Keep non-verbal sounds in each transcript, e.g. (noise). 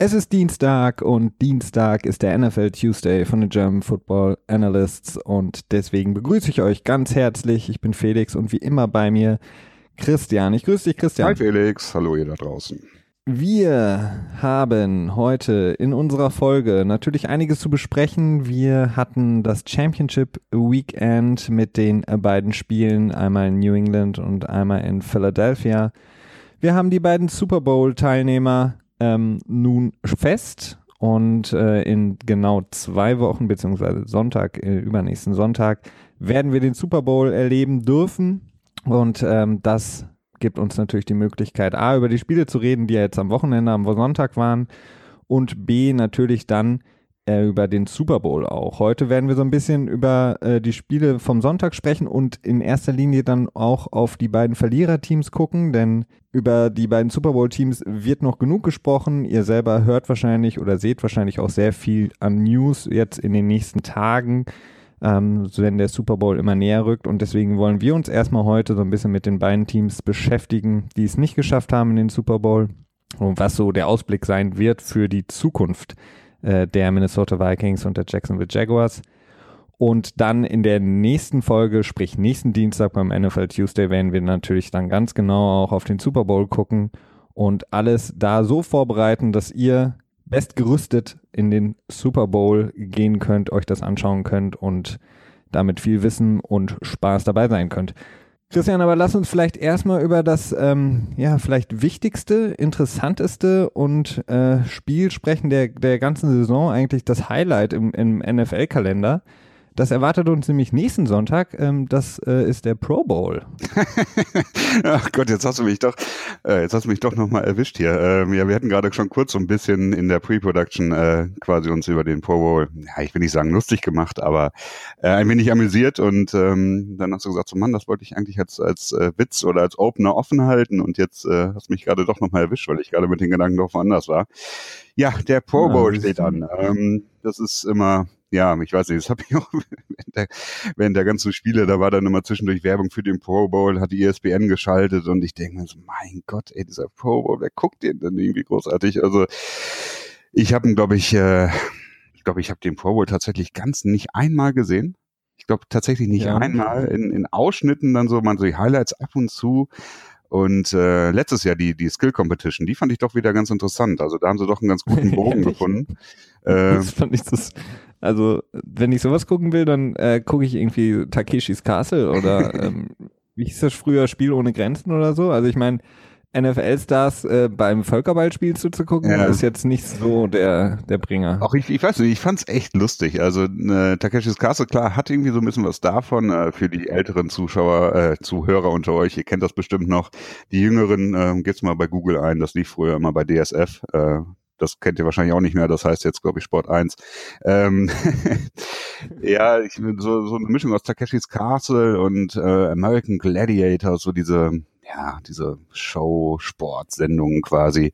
Es ist Dienstag und Dienstag ist der NFL Tuesday von den German Football Analysts und deswegen begrüße ich euch ganz herzlich. Ich bin Felix und wie immer bei mir Christian. Ich grüße dich, Christian. Hi Felix, hallo ihr da draußen. Wir haben heute in unserer Folge natürlich einiges zu besprechen. Wir hatten das Championship Weekend mit den beiden Spielen, einmal in New England und einmal in Philadelphia. Wir haben die beiden Super Bowl-Teilnehmer ähm, nun fest und äh, in genau zwei Wochen, beziehungsweise Sonntag, äh, übernächsten Sonntag, werden wir den Super Bowl erleben dürfen. Und ähm, das gibt uns natürlich die Möglichkeit, A, über die Spiele zu reden, die ja jetzt am Wochenende, am Sonntag waren, und B, natürlich dann über den Super Bowl auch. Heute werden wir so ein bisschen über äh, die Spiele vom Sonntag sprechen und in erster Linie dann auch auf die beiden Verliererteams gucken, denn über die beiden Super Bowl-Teams wird noch genug gesprochen. Ihr selber hört wahrscheinlich oder seht wahrscheinlich auch sehr viel an News jetzt in den nächsten Tagen, ähm, wenn der Super Bowl immer näher rückt. Und deswegen wollen wir uns erstmal heute so ein bisschen mit den beiden Teams beschäftigen, die es nicht geschafft haben in den Super Bowl und was so der Ausblick sein wird für die Zukunft äh, der Minnesota Vikings und der Jacksonville Jaguars. Und dann in der nächsten Folge, sprich nächsten Dienstag beim NFL Tuesday, werden wir natürlich dann ganz genau auch auf den Super Bowl gucken und alles da so vorbereiten, dass ihr bestgerüstet in den Super Bowl gehen könnt, euch das anschauen könnt und damit viel Wissen und Spaß dabei sein könnt. Christian, aber lass uns vielleicht erstmal über das, ähm, ja, vielleicht wichtigste, interessanteste und äh, Spiel sprechen der, der ganzen Saison, eigentlich das Highlight im, im NFL-Kalender. Das erwartet uns nämlich nächsten Sonntag. Ähm, das äh, ist der Pro Bowl. (laughs) Ach Gott, jetzt hast du mich doch, äh, jetzt hast du mich doch nochmal erwischt hier. Ähm, ja, wir hatten gerade schon kurz so ein bisschen in der Pre-Production äh, quasi uns über den Pro Bowl, ja, ich will nicht sagen lustig gemacht, aber ein wenig amüsiert und ähm, dann hast du gesagt, so Mann, das wollte ich eigentlich als, als Witz oder als Opener offen halten und jetzt hast du mich gerade doch nochmal erwischt, weil ich gerade mit den Gedanken doch woanders war. Ja, der Pro Bowl ja, steht an. Das ist immer ja, ich weiß nicht, das habe ich auch (laughs) während der, während der ganzen Spiele, da war dann immer zwischendurch Werbung für den Pro Bowl, hat die ESPN geschaltet und ich denke mir so, mein Gott, ey, dieser Pro Bowl, wer guckt den denn irgendwie großartig? Also ich habe ihn, glaube ich, äh, ich glaube, ich habe den Pro Bowl tatsächlich ganz nicht einmal gesehen. Ich glaube tatsächlich nicht ja. einmal in, in Ausschnitten dann so, man so die Highlights ab und zu. Und äh, letztes Jahr die, die Skill Competition, die fand ich doch wieder ganz interessant. Also da haben sie doch einen ganz guten (laughs) Bogen gefunden. (laughs) das fand ich das, also, wenn ich sowas gucken will, dann äh, gucke ich irgendwie Takeshis Castle oder (laughs) ähm, wie hieß das früher, Spiel ohne Grenzen oder so. Also ich meine, NFL-Stars äh, beim Völkerballspiel zuzugucken, ja. ist jetzt nicht so der, der Bringer. Auch ich, ich weiß nicht, ich fand's echt lustig. Also äh, Takeshis Castle, klar, hat irgendwie so ein bisschen was davon äh, für die älteren Zuschauer, äh, Zuhörer unter euch. Ihr kennt das bestimmt noch. Die Jüngeren, äh, geht's mal bei Google ein, das lief früher immer bei DSF. Äh, das kennt ihr wahrscheinlich auch nicht mehr, das heißt jetzt, glaube ich, Sport 1. Ähm, (laughs) ja, ich, so, so eine Mischung aus Takeshis Castle und äh, American Gladiator, so diese, ja, diese Show-Sport-Sendungen quasi.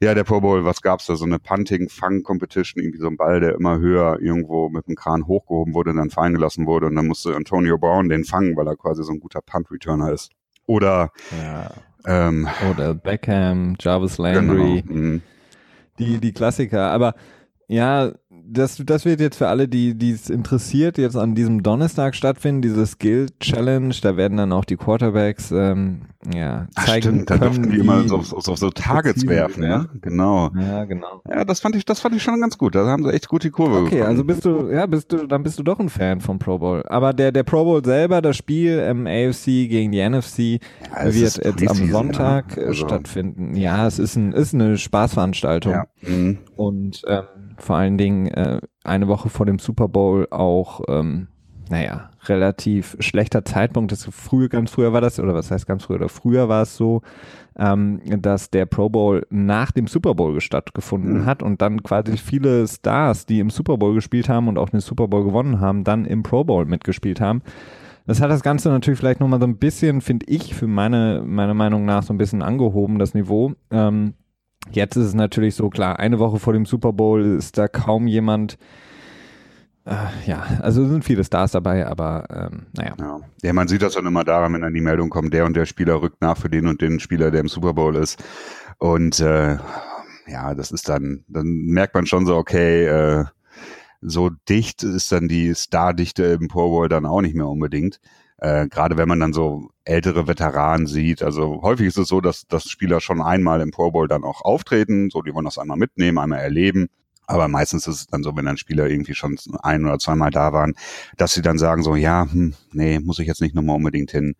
Ja, der Pro Bowl, was gab's da? So eine Punting-Fang-Competition, irgendwie so ein Ball, der immer höher irgendwo mit dem Kran hochgehoben wurde und dann fallen gelassen wurde und dann musste Antonio Brown den fangen, weil er quasi so ein guter Punt-Returner ist. Oder ja. ähm, oder Beckham, Jarvis Landry. Genau, die, die Klassiker. Aber ja, das, das wird jetzt für alle, die die es interessiert, jetzt an diesem Donnerstag stattfinden, diese Skill Challenge. Da werden dann auch die Quarterbacks ähm, ja, zeigen Ach, stimmt, da durften die immer so, so, so Targets werfen, ja? Genau. Ja, genau. Ja, das fand ich, das fand ich schon ganz gut. Da haben sie echt gut die Kurve Okay, bekommen. also bist du, ja, bist du, dann bist du doch ein Fan vom Pro Bowl. Aber der, der Pro Bowl selber, das Spiel im AFC gegen die NFC, ja, wird jetzt am Sonntag ja. also. stattfinden. Ja, es ist ein, ist eine Spaßveranstaltung. Ja. Mhm. Und ähm, vor allen Dingen äh, eine Woche vor dem Super Bowl auch, ähm, naja, relativ schlechter Zeitpunkt. Das früher, ganz früher war das, oder was heißt ganz früher, oder früher war es so, ähm, dass der Pro Bowl nach dem Super Bowl stattgefunden mhm. hat und dann quasi viele Stars, die im Super Bowl gespielt haben und auch den Super Bowl gewonnen haben, dann im Pro Bowl mitgespielt haben. Das hat das Ganze natürlich vielleicht nochmal so ein bisschen, finde ich, für meine, meine Meinung nach so ein bisschen angehoben, das Niveau. Ähm, Jetzt ist es natürlich so klar, eine Woche vor dem Super Bowl ist da kaum jemand. Äh, ja, also sind viele Stars dabei, aber ähm, naja. Ja. ja, man sieht das dann immer daran, wenn dann die Meldung kommt, der und der Spieler rückt nach für den und den Spieler, der im Super Bowl ist. Und äh, ja, das ist dann, dann merkt man schon so, okay, äh, so dicht ist dann die Stardichte im Pro Bowl dann auch nicht mehr unbedingt. Äh, Gerade wenn man dann so ältere Veteranen sieht. Also häufig ist es so, dass, dass Spieler schon einmal im Pro Bowl dann auch auftreten. So, die wollen das einmal mitnehmen, einmal erleben. Aber meistens ist es dann so, wenn dann Spieler irgendwie schon ein oder zweimal da waren, dass sie dann sagen so, ja, hm, nee, muss ich jetzt nicht nochmal unbedingt hin.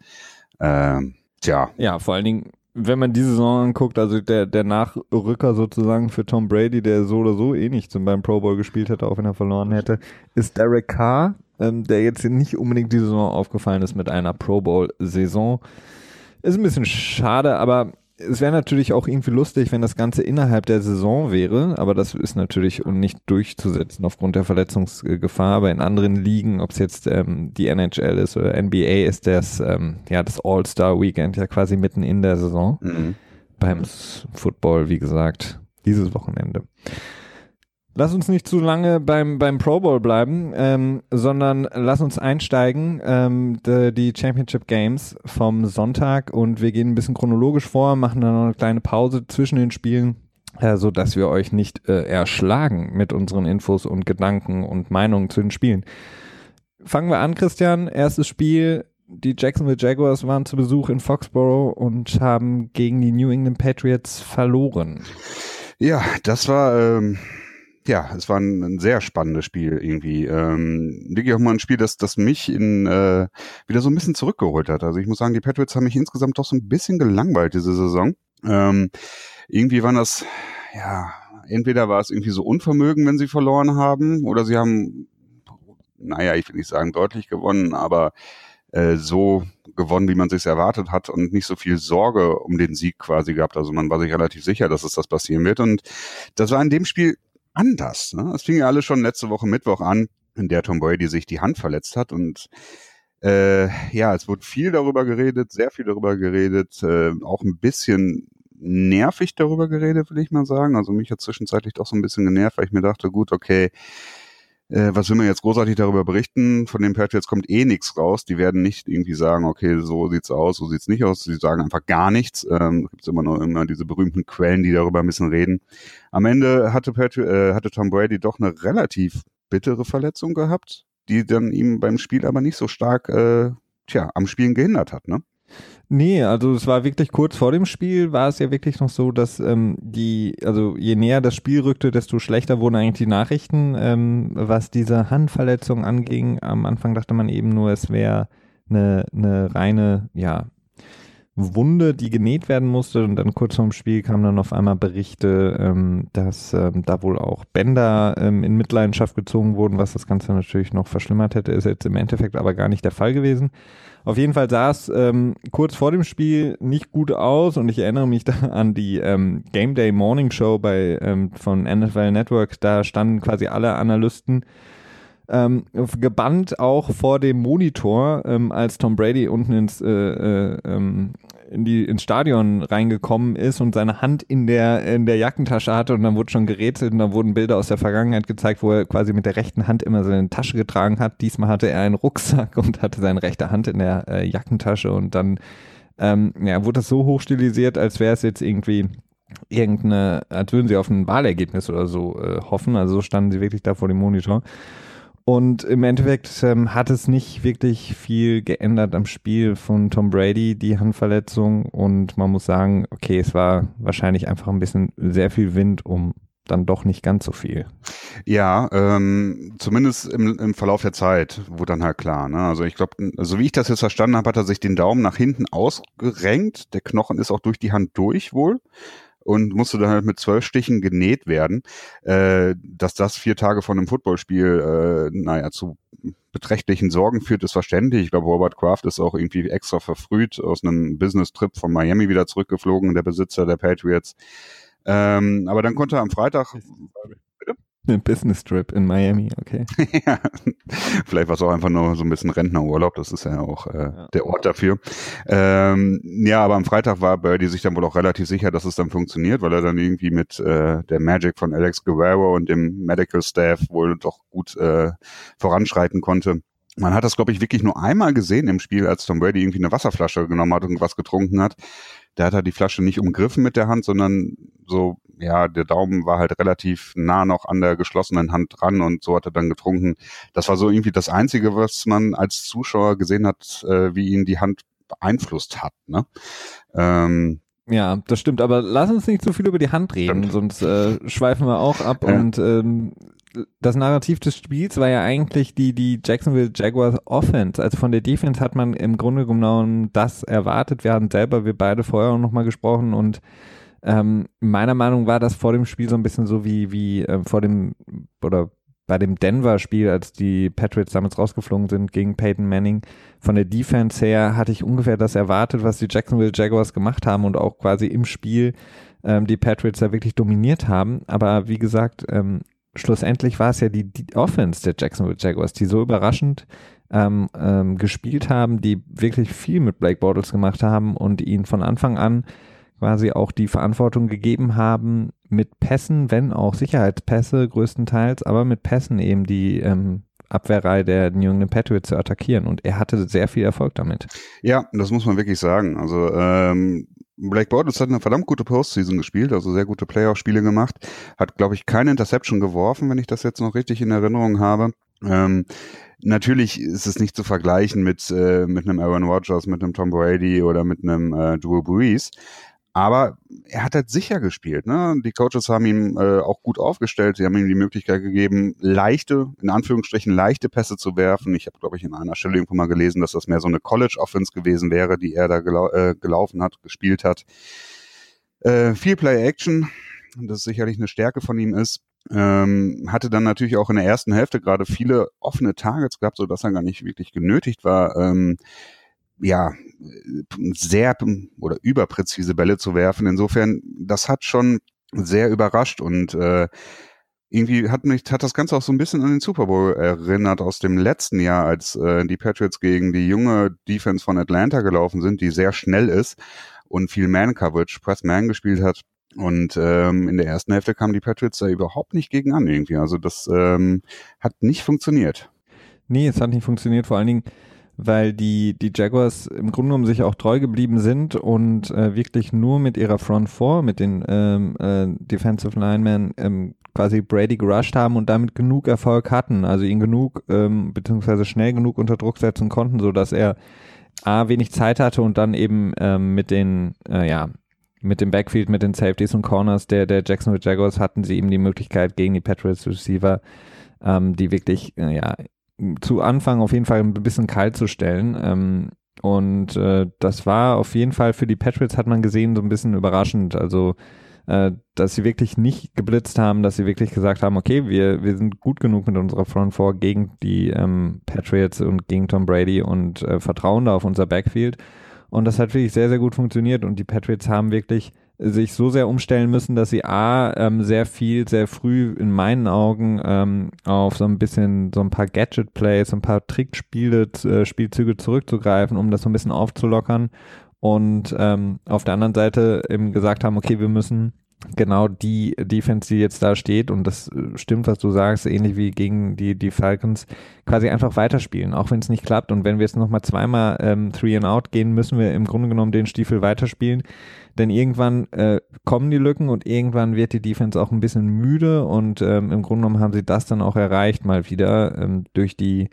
Ähm, tja. Ja, vor allen Dingen, wenn man diese Saison anguckt, also der, der Nachrücker sozusagen für Tom Brady, der so oder so eh nicht beim Pro Bowl gespielt hätte, auch wenn er verloren hätte, ist Derek Carr, ähm, der jetzt nicht unbedingt diese Saison aufgefallen ist mit einer Pro Bowl-Saison. Ist ein bisschen schade, aber es wäre natürlich auch irgendwie lustig, wenn das Ganze innerhalb der Saison wäre, aber das ist natürlich nicht durchzusetzen aufgrund der Verletzungsgefahr. Aber in anderen Ligen, ob es jetzt ähm, die NHL ist oder NBA, ist das ähm, ja das All-Star-Weekend ja quasi mitten in der Saison. Mhm. Beim Football, wie gesagt, dieses Wochenende. Lass uns nicht zu lange beim, beim Pro Bowl bleiben, ähm, sondern lass uns einsteigen, ähm, die, die Championship Games vom Sonntag und wir gehen ein bisschen chronologisch vor, machen dann noch eine kleine Pause zwischen den Spielen, äh, so dass wir euch nicht äh, erschlagen mit unseren Infos und Gedanken und Meinungen zu den Spielen. Fangen wir an, Christian. Erstes Spiel. Die Jacksonville Jaguars waren zu Besuch in Foxborough und haben gegen die New England Patriots verloren. Ja, das war ähm, ja, es war ein, ein sehr spannendes Spiel irgendwie. Ähm, wirklich auch mal ein Spiel, das, das mich in äh, wieder so ein bisschen zurückgeholt hat. Also ich muss sagen, die Patriots haben mich insgesamt doch so ein bisschen gelangweilt diese Saison. Ähm, irgendwie waren das, ja, entweder war es irgendwie so Unvermögen, wenn sie verloren haben, oder sie haben, naja, ich will nicht sagen deutlich gewonnen, aber äh, so gewonnen, wie man sich erwartet hat und nicht so viel Sorge um den Sieg quasi gehabt. Also man war sich relativ sicher, dass es das passieren wird. Und das war in dem Spiel anders. Ne? Es fing ja alles schon letzte Woche Mittwoch an, in der Tom Brady sich die Hand verletzt hat und äh, ja, es wurde viel darüber geredet, sehr viel darüber geredet, äh, auch ein bisschen nervig darüber geredet, will ich mal sagen. Also mich hat zwischenzeitlich doch so ein bisschen genervt, weil ich mir dachte, gut, okay, äh, was will man jetzt großartig darüber berichten? Von den Patriots kommt eh nichts raus. Die werden nicht irgendwie sagen, okay, so sieht's aus, so sieht's nicht aus. Sie sagen einfach gar nichts. Ähm, Gibt immer noch immer diese berühmten Quellen, die darüber ein bisschen reden. Am Ende hatte, Patri äh, hatte Tom Brady doch eine relativ bittere Verletzung gehabt, die dann ihm beim Spiel aber nicht so stark, äh, tja, am Spielen gehindert hat, ne? Nee, also es war wirklich kurz vor dem Spiel, war es ja wirklich noch so, dass ähm, die, also je näher das Spiel rückte, desto schlechter wurden eigentlich die Nachrichten, ähm, was diese Handverletzung anging. Am Anfang dachte man eben nur, es wäre eine, eine reine, ja, Wunde, die genäht werden musste. Und dann kurz vorm Spiel kamen dann auf einmal Berichte, ähm, dass ähm, da wohl auch Bänder ähm, in Mitleidenschaft gezogen wurden, was das Ganze natürlich noch verschlimmert hätte, ist jetzt im Endeffekt aber gar nicht der Fall gewesen. Auf jeden Fall sah es ähm, kurz vor dem Spiel nicht gut aus und ich erinnere mich (laughs) da an die ähm, Game Day Morning Show bei ähm, von NFL Network. Da standen quasi alle Analysten ähm, gebannt auch vor dem Monitor, ähm, als Tom Brady unten ins, äh, äh, ähm, in die, ins Stadion reingekommen ist und seine Hand in der, in der Jackentasche hatte und dann wurde schon gerätselt und dann wurden Bilder aus der Vergangenheit gezeigt, wo er quasi mit der rechten Hand immer seine Tasche getragen hat. Diesmal hatte er einen Rucksack und hatte seine rechte Hand in der äh, Jackentasche und dann ähm, ja, wurde das so hochstilisiert, als wäre es jetzt irgendwie irgendeine, als würden sie auf ein Wahlergebnis oder so äh, hoffen. Also so standen sie wirklich da vor dem Monitor. Und im Endeffekt ähm, hat es nicht wirklich viel geändert am Spiel von Tom Brady, die Handverletzung. Und man muss sagen, okay, es war wahrscheinlich einfach ein bisschen sehr viel Wind um dann doch nicht ganz so viel. Ja, ähm, zumindest im, im Verlauf der Zeit wurde dann halt klar. Ne? Also ich glaube, so wie ich das jetzt verstanden habe, hat er sich den Daumen nach hinten ausgerenkt. Der Knochen ist auch durch die Hand durch wohl und musste dann halt mit zwölf Stichen genäht werden. Äh, dass das vier Tage von einem Footballspiel, äh, naja, zu beträchtlichen Sorgen führt, ist verständlich. Ich glaube, Robert Kraft ist auch irgendwie extra verfrüht aus einem Business-Trip von Miami wieder zurückgeflogen, der Besitzer der Patriots. Ähm, aber dann konnte er am Freitag ein Business Trip in Miami, okay. (laughs) ja, vielleicht war es auch einfach nur so ein bisschen Rentnerurlaub, das ist ja auch äh, ja. der Ort dafür. Ähm, ja, aber am Freitag war Birdie sich dann wohl auch relativ sicher, dass es dann funktioniert, weil er dann irgendwie mit äh, der Magic von Alex Guerrero und dem Medical Staff wohl doch gut äh, voranschreiten konnte. Man hat das, glaube ich, wirklich nur einmal gesehen im Spiel, als Tom Brady irgendwie eine Wasserflasche genommen hat und was getrunken hat. Da hat er die Flasche nicht umgriffen mit der Hand, sondern so ja, der Daumen war halt relativ nah noch an der geschlossenen Hand dran und so hat er dann getrunken. Das war so irgendwie das Einzige, was man als Zuschauer gesehen hat, äh, wie ihn die Hand beeinflusst hat. Ne? Ähm, ja, das stimmt, aber lass uns nicht zu viel über die Hand reden, stimmt. sonst äh, schweifen wir auch ab ja. und ähm, das Narrativ des Spiels war ja eigentlich die, die Jacksonville Jaguars Offense. Also von der Defense hat man im Grunde genommen das erwartet. Wir haben selber, wir beide vorher auch nochmal gesprochen und ähm, meiner Meinung war das vor dem Spiel so ein bisschen so wie, wie äh, vor dem oder bei dem Denver-Spiel, als die Patriots damals rausgeflogen sind gegen Peyton Manning. Von der Defense her hatte ich ungefähr das erwartet, was die Jacksonville Jaguars gemacht haben und auch quasi im Spiel ähm, die Patriots da wirklich dominiert haben. Aber wie gesagt, ähm, schlussendlich war es ja die, die Offense der Jacksonville Jaguars, die so überraschend ähm, ähm, gespielt haben, die wirklich viel mit Blake Bortles gemacht haben und ihn von Anfang an quasi auch die Verantwortung gegeben haben, mit Pässen, wenn auch Sicherheitspässe größtenteils, aber mit Pässen eben die ähm, Abwehrreihe der New England Patriots zu attackieren. Und er hatte sehr viel Erfolg damit. Ja, das muss man wirklich sagen. Also ähm, Blake Bortles hat eine verdammt gute Postseason gespielt, also sehr gute Playoff-Spiele gemacht. Hat, glaube ich, keine Interception geworfen, wenn ich das jetzt noch richtig in Erinnerung habe. Ähm, natürlich ist es nicht zu vergleichen mit, äh, mit einem Aaron Rodgers, mit einem Tom Brady oder mit einem äh, Drew Brees. Aber er hat halt sicher gespielt. Ne? Die Coaches haben ihm äh, auch gut aufgestellt. Sie haben ihm die Möglichkeit gegeben, leichte, in Anführungsstrichen leichte Pässe zu werfen. Ich habe, glaube ich, in einer Stelle irgendwo mal gelesen, dass das mehr so eine College-Offense gewesen wäre, die er da gelau äh, gelaufen hat, gespielt hat. Äh, viel Play-Action, das sicherlich eine Stärke von ihm ist. Ähm, hatte dann natürlich auch in der ersten Hälfte gerade viele offene Targets gehabt, so dass er gar nicht wirklich genötigt war. Ähm, ja, sehr oder überpräzise Bälle zu werfen. Insofern, das hat schon sehr überrascht und äh, irgendwie hat mich hat das Ganze auch so ein bisschen an den Super Bowl erinnert aus dem letzten Jahr, als äh, die Patriots gegen die junge Defense von Atlanta gelaufen sind, die sehr schnell ist und viel Man Coverage, Press Man gespielt hat. Und ähm, in der ersten Hälfte kamen die Patriots da überhaupt nicht gegen an irgendwie. Also das ähm, hat nicht funktioniert. Nee, es hat nicht funktioniert. Vor allen Dingen, weil die, die Jaguars im Grunde genommen sich auch treu geblieben sind und äh, wirklich nur mit ihrer Front Four, mit den ähm, äh, Defensive Linemen ähm, quasi Brady gerusht haben und damit genug Erfolg hatten, also ihn genug ähm, beziehungsweise schnell genug unter Druck setzen konnten, so dass er a wenig Zeit hatte und dann eben ähm, mit den äh, ja mit dem Backfield, mit den Safeties und Corners der der Jacksonville Jaguars hatten sie eben die Möglichkeit gegen die Patriots Receiver ähm, die wirklich äh, ja zu Anfang auf jeden Fall ein bisschen kalt zu stellen. Ähm, und äh, das war auf jeden Fall für die Patriots, hat man gesehen, so ein bisschen überraschend. Also, äh, dass sie wirklich nicht geblitzt haben, dass sie wirklich gesagt haben, okay, wir, wir sind gut genug mit unserer Front Four gegen die ähm, Patriots und gegen Tom Brady und äh, vertrauen da auf unser Backfield. Und das hat wirklich sehr, sehr gut funktioniert. Und die Patriots haben wirklich sich so sehr umstellen müssen, dass sie A, ähm, sehr viel, sehr früh in meinen Augen ähm, auf so ein bisschen, so ein paar Gadget-Plays, ein paar Trickspiele, äh, Spielzüge zurückzugreifen, um das so ein bisschen aufzulockern. Und ähm, auf der anderen Seite eben gesagt haben, okay, wir müssen genau die Defense, die jetzt da steht, und das äh, stimmt, was du sagst, ähnlich wie gegen die, die Falcons, quasi einfach weiterspielen, auch wenn es nicht klappt. Und wenn wir jetzt nochmal zweimal ähm, Three and Out gehen, müssen wir im Grunde genommen den Stiefel weiterspielen. Denn irgendwann äh, kommen die Lücken und irgendwann wird die Defense auch ein bisschen müde und ähm, im Grunde genommen haben sie das dann auch erreicht, mal wieder ähm, durch die,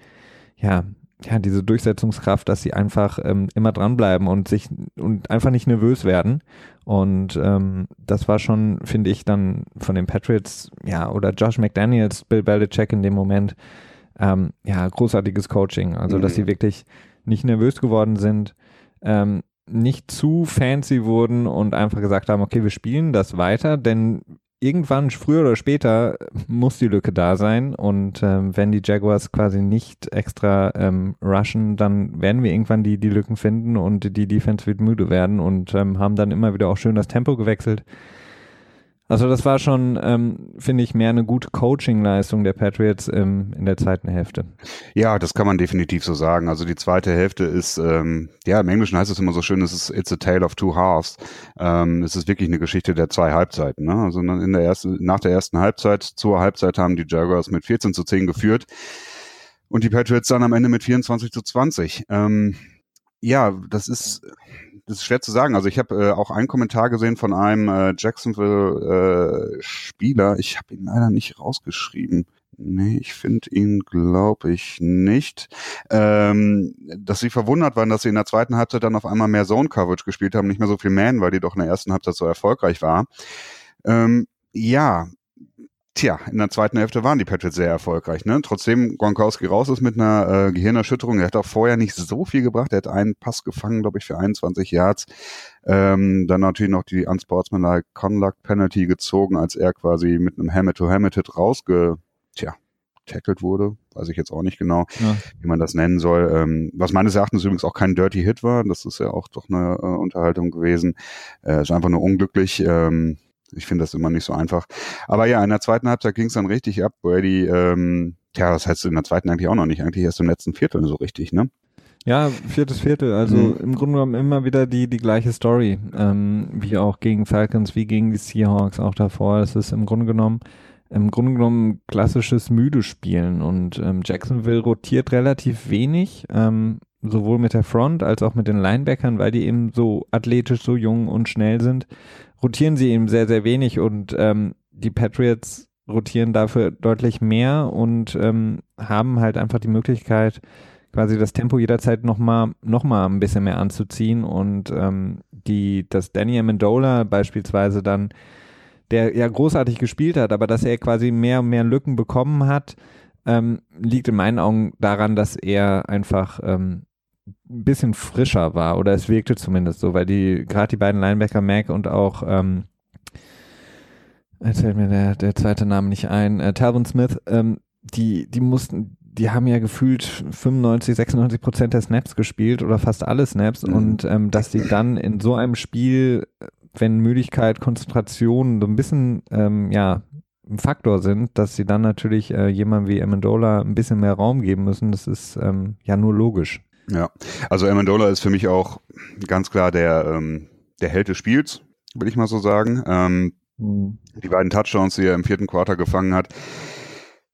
ja, ja, diese Durchsetzungskraft, dass sie einfach ähm, immer dranbleiben und sich und einfach nicht nervös werden. Und ähm, das war schon, finde ich, dann von den Patriots, ja, oder Josh McDaniels, Bill Belichick in dem Moment, ähm, ja, großartiges Coaching. Also, mhm. dass sie wirklich nicht nervös geworden sind, ähm, nicht zu fancy wurden und einfach gesagt haben, okay, wir spielen das weiter, denn irgendwann, früher oder später, muss die Lücke da sein. Und ähm, wenn die Jaguars quasi nicht extra ähm, rushen, dann werden wir irgendwann die, die Lücken finden und die Defense wird müde werden und ähm, haben dann immer wieder auch schön das Tempo gewechselt. Also das war schon, ähm, finde ich, mehr eine gute Coaching-Leistung der Patriots ähm, in der zweiten Hälfte. Ja, das kann man definitiv so sagen. Also die zweite Hälfte ist, ähm, ja, im Englischen heißt es immer so schön, es ist it's a tale of two halves. Ähm, es ist wirklich eine Geschichte der zwei Halbzeiten. Ne? Also in der ersten, nach der ersten Halbzeit, zur Halbzeit haben die Jaguars mit 14 zu 10 geführt und die Patriots dann am Ende mit 24 zu 20. Ähm, Ja, das ist, das ist schwer zu sagen. Also ich habe äh, auch einen Kommentar gesehen von einem äh, Jacksonville-Spieler. ich habe ihn leider nicht rausgeschrieben. Nee, ich finde ihn, glaube ich, nicht. Ähm, dass sie verwundert waren, dass sie in der zweiten Halbzeit dann auf einmal mehr Zone-Coverage gespielt haben, nicht mehr so viel Man, weil die doch in der ersten Halbzeit so erfolgreich war. Ähm, ja, Tja, in der zweiten Hälfte waren die Patriots sehr erfolgreich. Ne? Trotzdem Gronkowski raus ist mit einer äh, Gehirnerschütterung. Er hat auch vorher nicht so viel gebracht. Er hat einen Pass gefangen, glaube ich, für 21 Yards. Ähm, dann natürlich noch die Unsportsmanlike Conduct Penalty gezogen, als er quasi mit einem Hammer-to-Hammer-Hit rausge tja, tackled wurde. Weiß ich jetzt auch nicht genau, ja. wie man das nennen soll. Ähm, was meines Erachtens übrigens auch kein Dirty Hit war. Das ist ja auch doch eine äh, Unterhaltung gewesen. Äh, ist einfach nur unglücklich. Ähm, ich finde das immer nicht so einfach. Aber ja, in der zweiten Halbzeit ging es dann richtig ab. Brady, ähm, tja, was heißt in der zweiten eigentlich auch noch nicht? Eigentlich erst im letzten Viertel so richtig, ne? Ja, viertes Viertel. Also mhm. im Grunde genommen immer wieder die, die gleiche Story. Ähm, wie auch gegen Falcons, wie gegen die Seahawks auch davor. Es ist im Grunde genommen im Grunde genommen klassisches müde Spielen und ähm, Jacksonville rotiert relativ wenig, ähm, sowohl mit der Front als auch mit den Linebackern, weil die eben so athletisch, so jung und schnell sind, rotieren sie eben sehr, sehr wenig und ähm, die Patriots rotieren dafür deutlich mehr und ähm, haben halt einfach die Möglichkeit, quasi das Tempo jederzeit nochmal noch mal ein bisschen mehr anzuziehen und ähm, die, dass Danny Amendola beispielsweise dann der ja großartig gespielt hat, aber dass er quasi mehr und mehr Lücken bekommen hat, ähm, liegt in meinen Augen daran, dass er einfach ähm, ein bisschen frischer war oder es wirkte zumindest so, weil die gerade die beiden Linebacker Mac und auch ähm, jetzt fällt mir der, der zweite Name nicht ein, äh, Talvin Smith, ähm, die, die mussten, die haben ja gefühlt 95, 96 Prozent der Snaps gespielt oder fast alle Snaps mhm. und ähm, dass die dann in so einem Spiel wenn Müdigkeit, Konzentration so ein bisschen, ähm, ja, ein Faktor sind, dass sie dann natürlich äh, jemand wie Amendola ein bisschen mehr Raum geben müssen. Das ist ähm, ja nur logisch. Ja, also Amendola ist für mich auch ganz klar der, ähm, der Held des Spiels, will ich mal so sagen. Ähm, mhm. Die beiden Touchdowns, die er im vierten Quarter gefangen hat,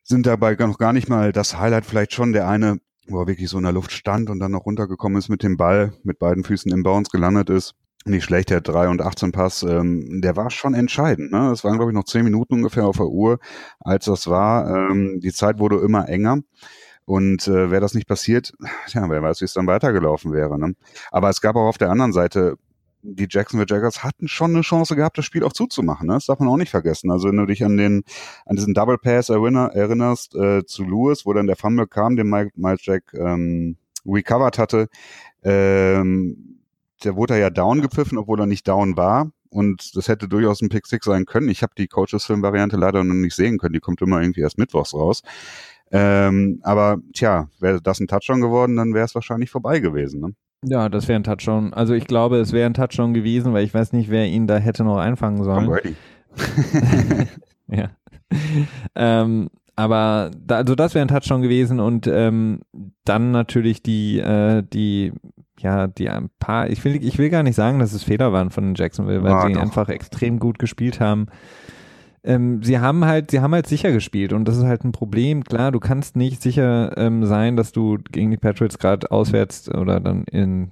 sind dabei noch gar nicht mal das Highlight, vielleicht schon der eine, wo er wirklich so in der Luft stand und dann noch runtergekommen ist mit dem Ball, mit beiden Füßen im Bounce gelandet ist nicht schlecht, der 3 und 18 Pass, ähm, der war schon entscheidend. Ne? Es waren, glaube ich, noch 10 Minuten ungefähr auf der Uhr, als das war. Ähm, die Zeit wurde immer enger. Und äh, wäre das nicht passiert, ja, wer weiß, wie es dann weitergelaufen wäre. Ne? Aber es gab auch auf der anderen Seite, die Jacksonville Jaguars hatten schon eine Chance gehabt, das Spiel auch zuzumachen. Ne? Das darf man auch nicht vergessen. Also wenn du dich an den an diesen Double Pass erinner, erinnerst äh, zu Lewis, wo dann der Fumble kam, den Mike, Mike Jack ähm, recovered hatte, ähm, der wurde ja down gepfiffen, obwohl er nicht down war. Und das hätte durchaus ein Pick Six sein können. Ich habe die Coaches-Film-Variante leider noch nicht sehen können. Die kommt immer irgendwie erst mittwochs raus. Ähm, aber tja, wäre das ein Touchdown geworden, dann wäre es wahrscheinlich vorbei gewesen. Ne? Ja, das wäre ein Touchdown. Also ich glaube, es wäre ein Touchdown gewesen, weil ich weiß nicht, wer ihn da hätte noch einfangen sollen. Tom Brady. (laughs) ja. ähm, aber da, also das wäre ein Touchdown gewesen und ähm, dann natürlich die, äh, die ja, die ein paar, ich will, ich will gar nicht sagen, dass es Fehler waren von Jacksonville, weil War sie doch. einfach extrem gut gespielt haben. Ähm, sie haben halt, sie haben halt sicher gespielt und das ist halt ein Problem. Klar, du kannst nicht sicher ähm, sein, dass du gegen die Patriots gerade auswärts oder dann in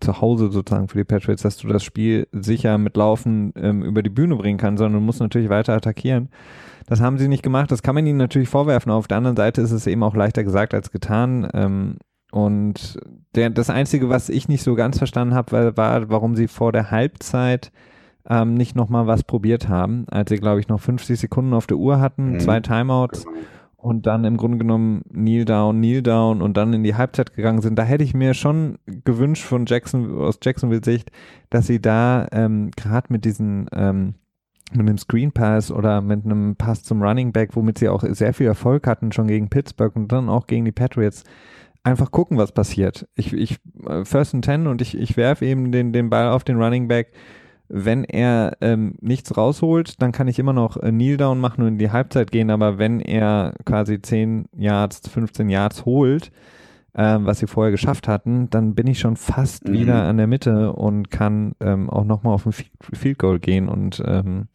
zu Hause sozusagen für die Patriots, dass du das Spiel sicher mit Laufen ähm, über die Bühne bringen kannst, sondern du musst natürlich weiter attackieren. Das haben sie nicht gemacht. Das kann man ihnen natürlich vorwerfen. Auf der anderen Seite ist es eben auch leichter gesagt als getan. Ähm, und der, das Einzige, was ich nicht so ganz verstanden habe, war, warum sie vor der Halbzeit ähm, nicht nochmal was probiert haben, als sie, glaube ich, noch 50 Sekunden auf der Uhr hatten, mhm. zwei Timeouts genau. und dann im Grunde genommen Kneel down, Kneel down und dann in die Halbzeit gegangen sind. Da hätte ich mir schon gewünscht von Jackson, aus Jacksonville Sicht, dass sie da ähm, gerade mit diesen ähm, mit einem Screen Pass oder mit einem Pass zum Running Back, womit sie auch sehr viel Erfolg hatten, schon gegen Pittsburgh und dann auch gegen die Patriots, einfach gucken, was passiert. Ich, ich äh, First and Ten und ich, ich werfe eben den, den Ball auf den Running Back. Wenn er ähm, nichts rausholt, dann kann ich immer noch äh, Kneel Down machen und in die Halbzeit gehen, aber wenn er quasi 10 Yards, 15 Yards holt, ähm, was sie vorher geschafft hatten, dann bin ich schon fast mhm. wieder an der Mitte und kann ähm, auch nochmal auf ein Field Goal gehen und ähm,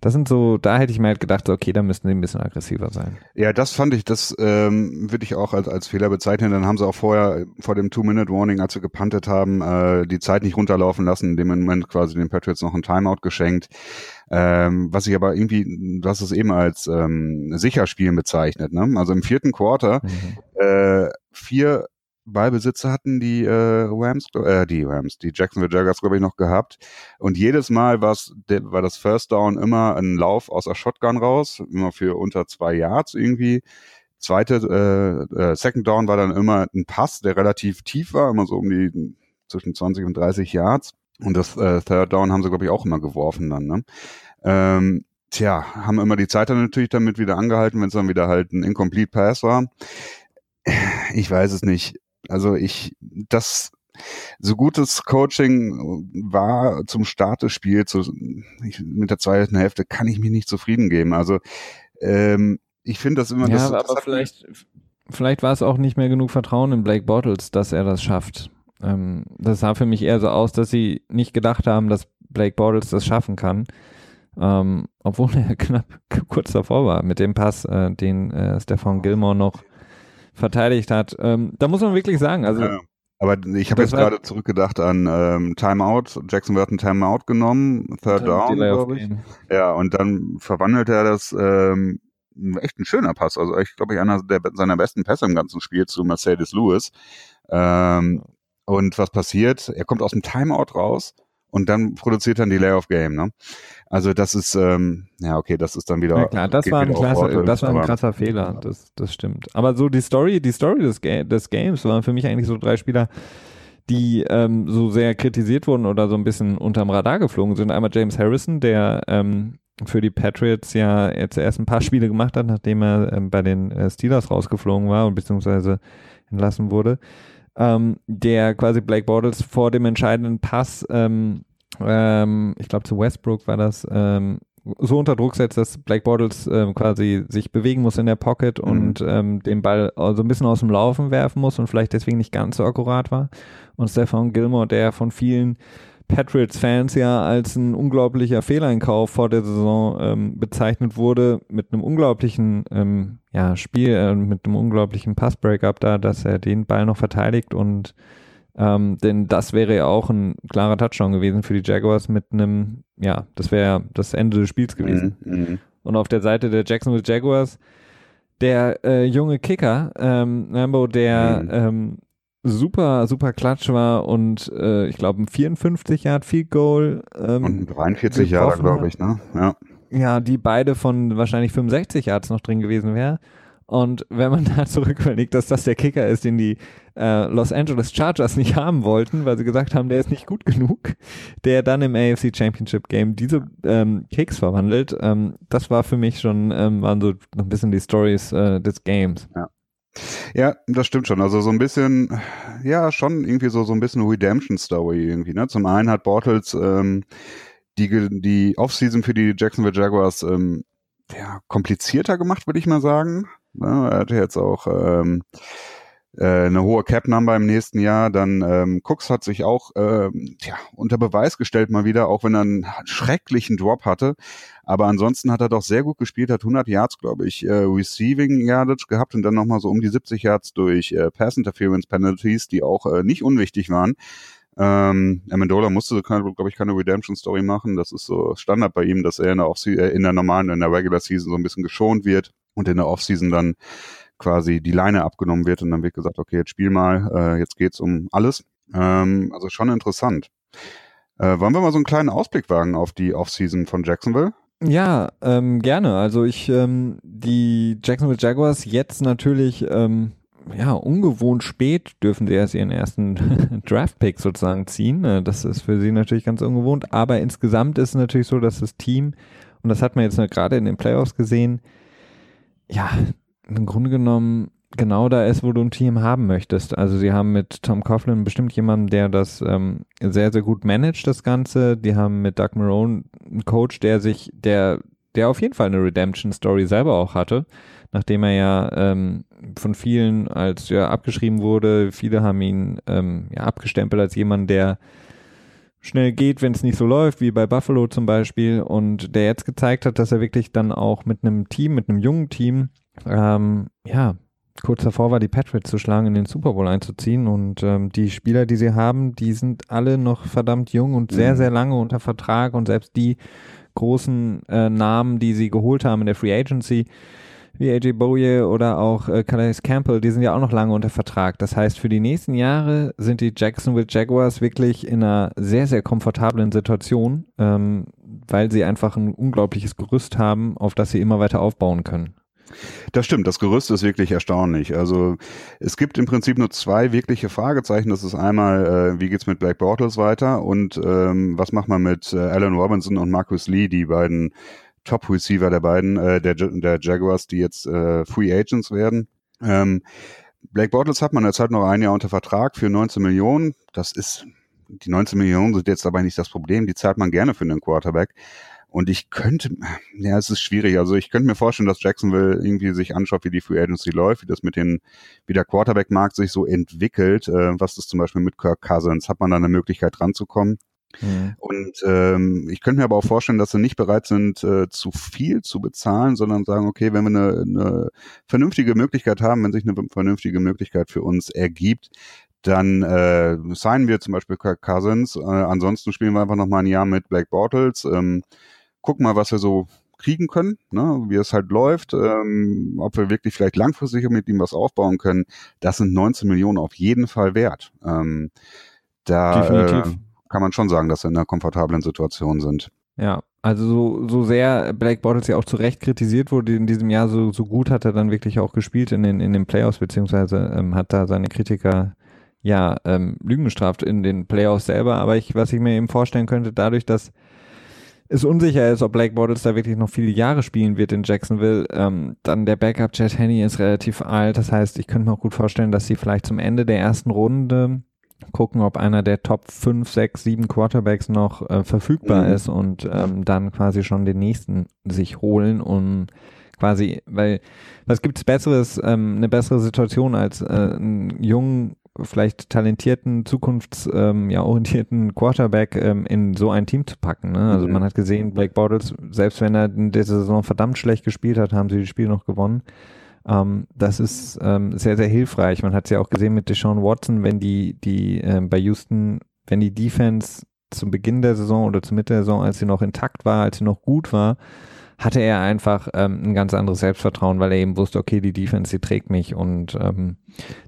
Das sind so, da hätte ich mir halt gedacht, okay, da müssten sie ein bisschen aggressiver sein. Ja, das fand ich, das ähm, würde ich auch als, als Fehler bezeichnen. Dann haben sie auch vorher vor dem Two-Minute-Warning, als sie gepantet haben, äh, die Zeit nicht runterlaufen lassen, in dem Moment quasi den Patriots noch ein Timeout geschenkt. Ähm, was ich aber irgendwie, du hast es eben als ähm, Sicherspielen bezeichnet. Ne? Also im vierten Quarter mhm. äh, vier Ballbesitzer hatten die äh, Rams, äh, die Rams, die Jacksonville Jaguars, glaube ich, noch gehabt. Und jedes Mal war's, war das First Down immer ein Lauf aus der Shotgun raus, immer für unter zwei Yards irgendwie. Zweite, äh, äh, Second Down war dann immer ein Pass, der relativ tief war, immer so um die zwischen 20 und 30 Yards. Und das äh, Third Down haben sie, glaube ich, auch immer geworfen dann. Ne? Ähm, tja, haben immer die Zeit dann natürlich damit wieder angehalten, wenn es dann wieder halt ein Incomplete Pass war. Ich weiß es nicht. Also ich, das, so gutes Coaching war zum Start des Spiels, so, ich, mit der zweiten Hälfte kann ich mich nicht zufrieden geben. Also ähm, ich finde das immer. Ja, das, aber das vielleicht, vielleicht war es auch nicht mehr genug Vertrauen in Blake Bottles, dass er das schafft. Ähm, das sah für mich eher so aus, dass sie nicht gedacht haben, dass Blake Bottles das schaffen kann. Ähm, obwohl er (laughs) knapp kurz davor war mit dem Pass, äh, den äh, Stefan Gilmore noch verteidigt hat. Ähm, da muss man wirklich sagen, also. Ja, aber ich habe jetzt gerade zurückgedacht an ähm, Timeout. Jackson wird ein Timeout genommen, Third Down, glaube ich. Ja, und dann verwandelt er das ähm, echt ein schöner Pass. Also ich glaube, ich einer der, seiner besten Pässe im ganzen Spiel zu Mercedes Lewis. Ähm, und was passiert? Er kommt aus dem Timeout raus und dann produziert dann Delay of Game. Ne? Also das ist, ähm, ja okay, das ist dann wieder. Ja klar, das war ein, klasse, das war ein krasser Fehler, das, das stimmt. Aber so die Story, die Story des, Ga des Games waren für mich eigentlich so drei Spieler, die ähm, so sehr kritisiert wurden oder so ein bisschen unterm Radar geflogen sind. Einmal James Harrison, der ähm, für die Patriots ja jetzt erst ein paar Spiele gemacht hat, nachdem er ähm, bei den äh, Steelers rausgeflogen war und beziehungsweise entlassen wurde ähm, der quasi Blake Bortles vor dem entscheidenden Pass, ähm, ähm, ich glaube zu Westbrook war das, ähm, so unter Druck setzt, dass Blake Bortles ähm, quasi sich bewegen muss in der Pocket mhm. und ähm, den Ball so ein bisschen aus dem Laufen werfen muss und vielleicht deswegen nicht ganz so akkurat war. Und Stefan Gilmore, der von vielen Patriots-Fans ja als ein unglaublicher Fehleinkauf vor der Saison ähm, bezeichnet wurde, mit einem unglaublichen ähm, ja, Spiel, äh, mit einem unglaublichen Pass-Breakup da, dass er den Ball noch verteidigt und ähm, denn das wäre ja auch ein klarer Touchdown gewesen für die Jaguars mit einem, ja, das wäre das Ende des Spiels gewesen. Mhm, mhm, und auf der Seite der Jacksonville Jaguars der äh, junge Kicker, ähm, Lambo, der mhm. ähm, super, super klatsch war und äh, ich glaube ein 54 Yard Field Goal. Ähm, und 43 Jahre, glaube ich, ne? Ja. Ja, die beide von wahrscheinlich 65 Yards noch drin gewesen wäre. Und wenn man (laughs) da zurück überlegt, dass das der Kicker ist, den die äh, Los Angeles Chargers nicht haben wollten, weil sie gesagt haben, der ist nicht gut genug, der dann im AFC Championship Game diese ähm, Kicks verwandelt, ähm, das war für mich schon, ähm, waren so noch ein bisschen die Stories äh, des Games. Ja. Ja, das stimmt schon. Also so ein bisschen, ja, schon irgendwie so, so ein bisschen Redemption-Story irgendwie. Ne? Zum einen hat Bortles ähm, die, die Offseason für die Jacksonville Jaguars ähm, ja, komplizierter gemacht, würde ich mal sagen. Ja, er hatte jetzt auch ähm, äh, eine hohe Cap-Number im nächsten Jahr. Dann ähm, Cooks hat sich auch ähm, ja, unter Beweis gestellt mal wieder, auch wenn er einen schrecklichen Drop hatte. Aber ansonsten hat er doch sehr gut gespielt, hat 100 Yards, glaube ich, äh, Receiving Yardage gehabt und dann nochmal so um die 70 Yards durch äh, Pass Interference Penalties, die auch äh, nicht unwichtig waren. Ähm, Amendola musste, glaube ich, keine Redemption Story machen. Das ist so Standard bei ihm, dass er in der, Off äh, in der normalen, in der Regular Season so ein bisschen geschont wird und in der Offseason dann quasi die Leine abgenommen wird und dann wird gesagt, okay, jetzt spiel mal, äh, jetzt geht's um alles. Ähm, also schon interessant. Äh, wollen wir mal so einen kleinen Ausblick wagen auf die Offseason von Jacksonville? Ja, ähm, gerne. Also ich, ähm, die Jacksonville Jaguars jetzt natürlich, ähm, ja, ungewohnt spät dürfen sie erst ihren ersten (laughs) Draft-Pick sozusagen ziehen. Äh, das ist für sie natürlich ganz ungewohnt. Aber insgesamt ist es natürlich so, dass das Team, und das hat man jetzt gerade in den Playoffs gesehen, ja, im Grunde genommen genau da ist, wo du ein Team haben möchtest. Also sie haben mit Tom Coughlin bestimmt jemanden, der das ähm, sehr, sehr gut managt, das Ganze. Die haben mit Doug Marone einen Coach, der sich, der, der auf jeden Fall eine Redemption-Story selber auch hatte, nachdem er ja ähm, von vielen als ja abgeschrieben wurde. Viele haben ihn ähm, ja abgestempelt als jemand, der schnell geht, wenn es nicht so läuft, wie bei Buffalo zum Beispiel, und der jetzt gezeigt hat, dass er wirklich dann auch mit einem Team, mit einem jungen Team, ähm, ja, kurz davor war, die Patriots zu schlagen, in den Super Bowl einzuziehen. Und ähm, die Spieler, die sie haben, die sind alle noch verdammt jung und sehr, mhm. sehr lange unter Vertrag. Und selbst die großen äh, Namen, die sie geholt haben in der Free Agency, wie AJ Bowie oder auch äh, Calais Campbell, die sind ja auch noch lange unter Vertrag. Das heißt, für die nächsten Jahre sind die Jacksonville Jaguars wirklich in einer sehr, sehr komfortablen Situation, ähm, weil sie einfach ein unglaubliches Gerüst haben, auf das sie immer weiter aufbauen können. Das stimmt, das Gerüst ist wirklich erstaunlich. Also es gibt im Prinzip nur zwei wirkliche Fragezeichen. Das ist einmal, äh, wie geht's mit Black Bortles weiter und ähm, was macht man mit äh, Alan Robinson und Marcus Lee, die beiden Top-Receiver der beiden, äh, der, der Jaguars, die jetzt äh, Free Agents werden. Ähm, Blake Bortles hat man jetzt halt noch ein Jahr unter Vertrag für 19 Millionen. Das ist, die 19 Millionen sind jetzt aber nicht das Problem. Die zahlt man gerne für einen Quarterback. Und ich könnte, ja, es ist schwierig. Also ich könnte mir vorstellen, dass Jacksonville irgendwie sich anschaut, wie die Free Agency läuft, wie das mit den, wie der Quarterback-Markt sich so entwickelt. Äh, was ist zum Beispiel mit Kirk Cousins? Hat man da eine Möglichkeit ranzukommen? Mhm. Und ähm, ich könnte mir aber auch vorstellen, dass sie nicht bereit sind, äh, zu viel zu bezahlen, sondern sagen, okay, wenn wir eine, eine vernünftige Möglichkeit haben, wenn sich eine vernünftige Möglichkeit für uns ergibt, dann äh, signen wir zum Beispiel Kirk Cousins. Äh, ansonsten spielen wir einfach noch mal ein Jahr mit Black Bortles. Ähm, gucken mal, was wir so kriegen können, ne, wie es halt läuft, ähm, ob wir wirklich vielleicht langfristig mit ihm was aufbauen können. Das sind 19 Millionen auf jeden Fall wert. Ähm, da Definitiv. Äh, kann man schon sagen, dass sie in einer komfortablen Situation sind. Ja, also so, so sehr Blake Bortles ja auch zu Recht kritisiert wurde in diesem Jahr, so, so gut hat er dann wirklich auch gespielt in den, in den Playoffs, beziehungsweise ähm, hat da seine Kritiker ja ähm, Lügen gestraft in den Playoffs selber. Aber ich, was ich mir eben vorstellen könnte, dadurch, dass es unsicher ist, ob Blake Bortles da wirklich noch viele Jahre spielen wird in Jacksonville. Ähm, dann der Backup Jet Henney ist relativ alt. Das heißt, ich könnte mir auch gut vorstellen, dass sie vielleicht zum Ende der ersten Runde gucken, ob einer der Top 5, 6, 7 Quarterbacks noch äh, verfügbar mhm. ist und ähm, dann quasi schon den nächsten sich holen und quasi, weil was gibt's besseres, ähm, eine bessere Situation als äh, einen jungen, vielleicht talentierten, zukunftsorientierten ähm, ja, Quarterback ähm, in so ein Team zu packen. Ne? Also mhm. man hat gesehen, Blake Bortles, selbst wenn er in dieser Saison verdammt schlecht gespielt hat, haben sie das Spiel noch gewonnen. Ähm, das ist ähm, sehr, sehr hilfreich. Man hat es ja auch gesehen mit Deshaun Watson, wenn die, die äh, bei Houston, wenn die Defense zum Beginn der Saison oder zur Mitte der Saison, als sie noch intakt war, als sie noch gut war, hatte er einfach ähm, ein ganz anderes Selbstvertrauen, weil er eben wusste, okay, die Defense, die trägt mich. Und ähm,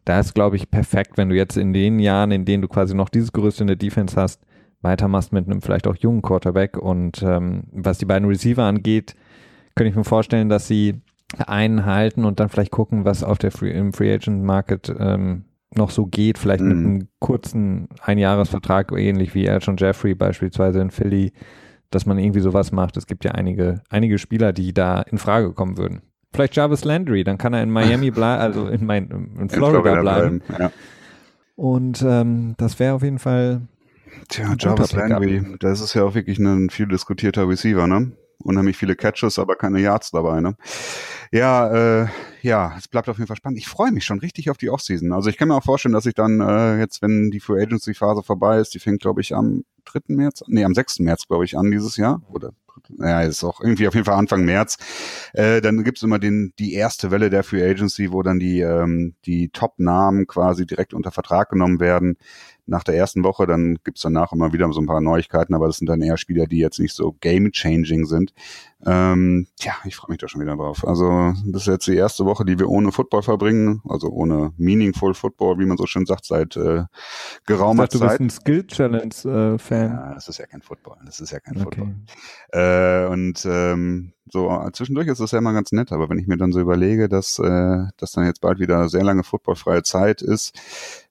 da ist, glaube ich, perfekt, wenn du jetzt in den Jahren, in denen du quasi noch dieses Gerüst in der Defense hast, weitermachst mit einem vielleicht auch jungen Quarterback. Und ähm, was die beiden Receiver angeht, könnte ich mir vorstellen, dass sie einen halten und dann vielleicht gucken, was auf der Free, im Free Agent Market ähm, noch so geht, vielleicht mhm. mit einem kurzen Einjahresvertrag, ähnlich wie Elton Jeffrey beispielsweise in Philly, dass man irgendwie sowas macht. Es gibt ja einige, einige Spieler, die da in Frage kommen würden. Vielleicht Jarvis Landry, dann kann er in Miami (laughs) bleiben, also in, mein, in Florida, in Florida bleiben. bleiben ja. Und ähm, das wäre auf jeden Fall. Tja, Jarvis Landry, das ist ja auch wirklich ein viel diskutierter Receiver, ne? Unheimlich viele Catches, aber keine Yards dabei, ne? Ja, äh, ja, es bleibt auf jeden Fall spannend. Ich freue mich schon richtig auf die Offseason. Also ich kann mir auch vorstellen, dass ich dann äh, jetzt, wenn die Free Agency Phase vorbei ist, die fängt, glaube ich, am 3. März, nee, am 6. März, glaube ich, an dieses Jahr. Oder ja, ist auch irgendwie auf jeden Fall Anfang März. Äh, dann gibt's immer den, die erste Welle der Free Agency, wo dann die, ähm, die Top-Namen quasi direkt unter Vertrag genommen werden nach der ersten Woche, dann gibt's danach immer wieder so ein paar Neuigkeiten, aber das sind dann eher Spieler, die jetzt nicht so game-changing sind. Ähm, tja, ich freue mich da schon wieder drauf. Also das ist jetzt die erste Woche, die wir ohne Football verbringen, also ohne meaningful Football, wie man so schön sagt, seit äh, geraumer ich dachte, Zeit. Du bist ein Skill-Challenge-Fan. ja, das ist ja kein Football. Das ist ja kein okay. Football. Äh, und ähm, so zwischendurch ist das ja immer ganz nett, aber wenn ich mir dann so überlege, dass, äh, dass dann jetzt bald wieder sehr lange footballfreie Zeit ist,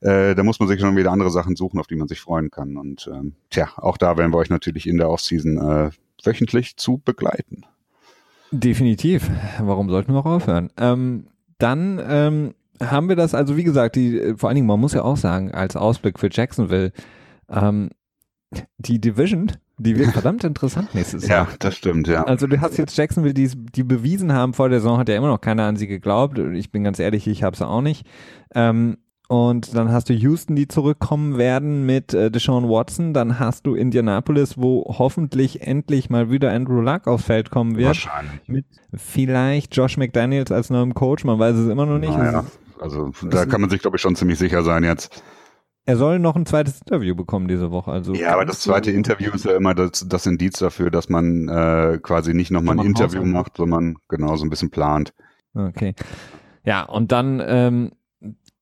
äh, da muss man sich schon wieder andere Sachen suchen, auf die man sich freuen kann. Und ähm, tja, auch da werden wir euch natürlich in der Offseason äh, wöchentlich zu begleiten. Definitiv. Warum sollten wir auch aufhören? Ähm, dann ähm, haben wir das, also wie gesagt, die, vor allen Dingen, man muss ja auch sagen, als Ausblick für Jacksonville, ähm, die Division, die wird (laughs) verdammt interessant nächstes Jahr. Ja, das stimmt, ja. Also du hast jetzt Jacksonville, die, die bewiesen haben, vor der Saison hat ja immer noch keiner an sie geglaubt. Ich bin ganz ehrlich, ich habe es auch nicht. Ähm, Und dann hast du Houston, die zurückkommen werden mit äh, Deshaun Watson. Dann hast du Indianapolis, wo hoffentlich endlich mal wieder Andrew Luck aufs Feld kommen wird. Wahrscheinlich. Mit vielleicht Josh McDaniels als neuem Coach. Man weiß es immer noch nicht. Naja, also da kann man sich, glaube ich, schon ziemlich sicher sein jetzt. Er soll noch ein zweites Interview bekommen diese Woche. Also ja, aber das zweite Interview ist ja immer das, das Indiz dafür, dass man äh, quasi nicht nochmal ein Interview macht, sondern genau so ein bisschen plant. Okay. Ja, und dann ähm,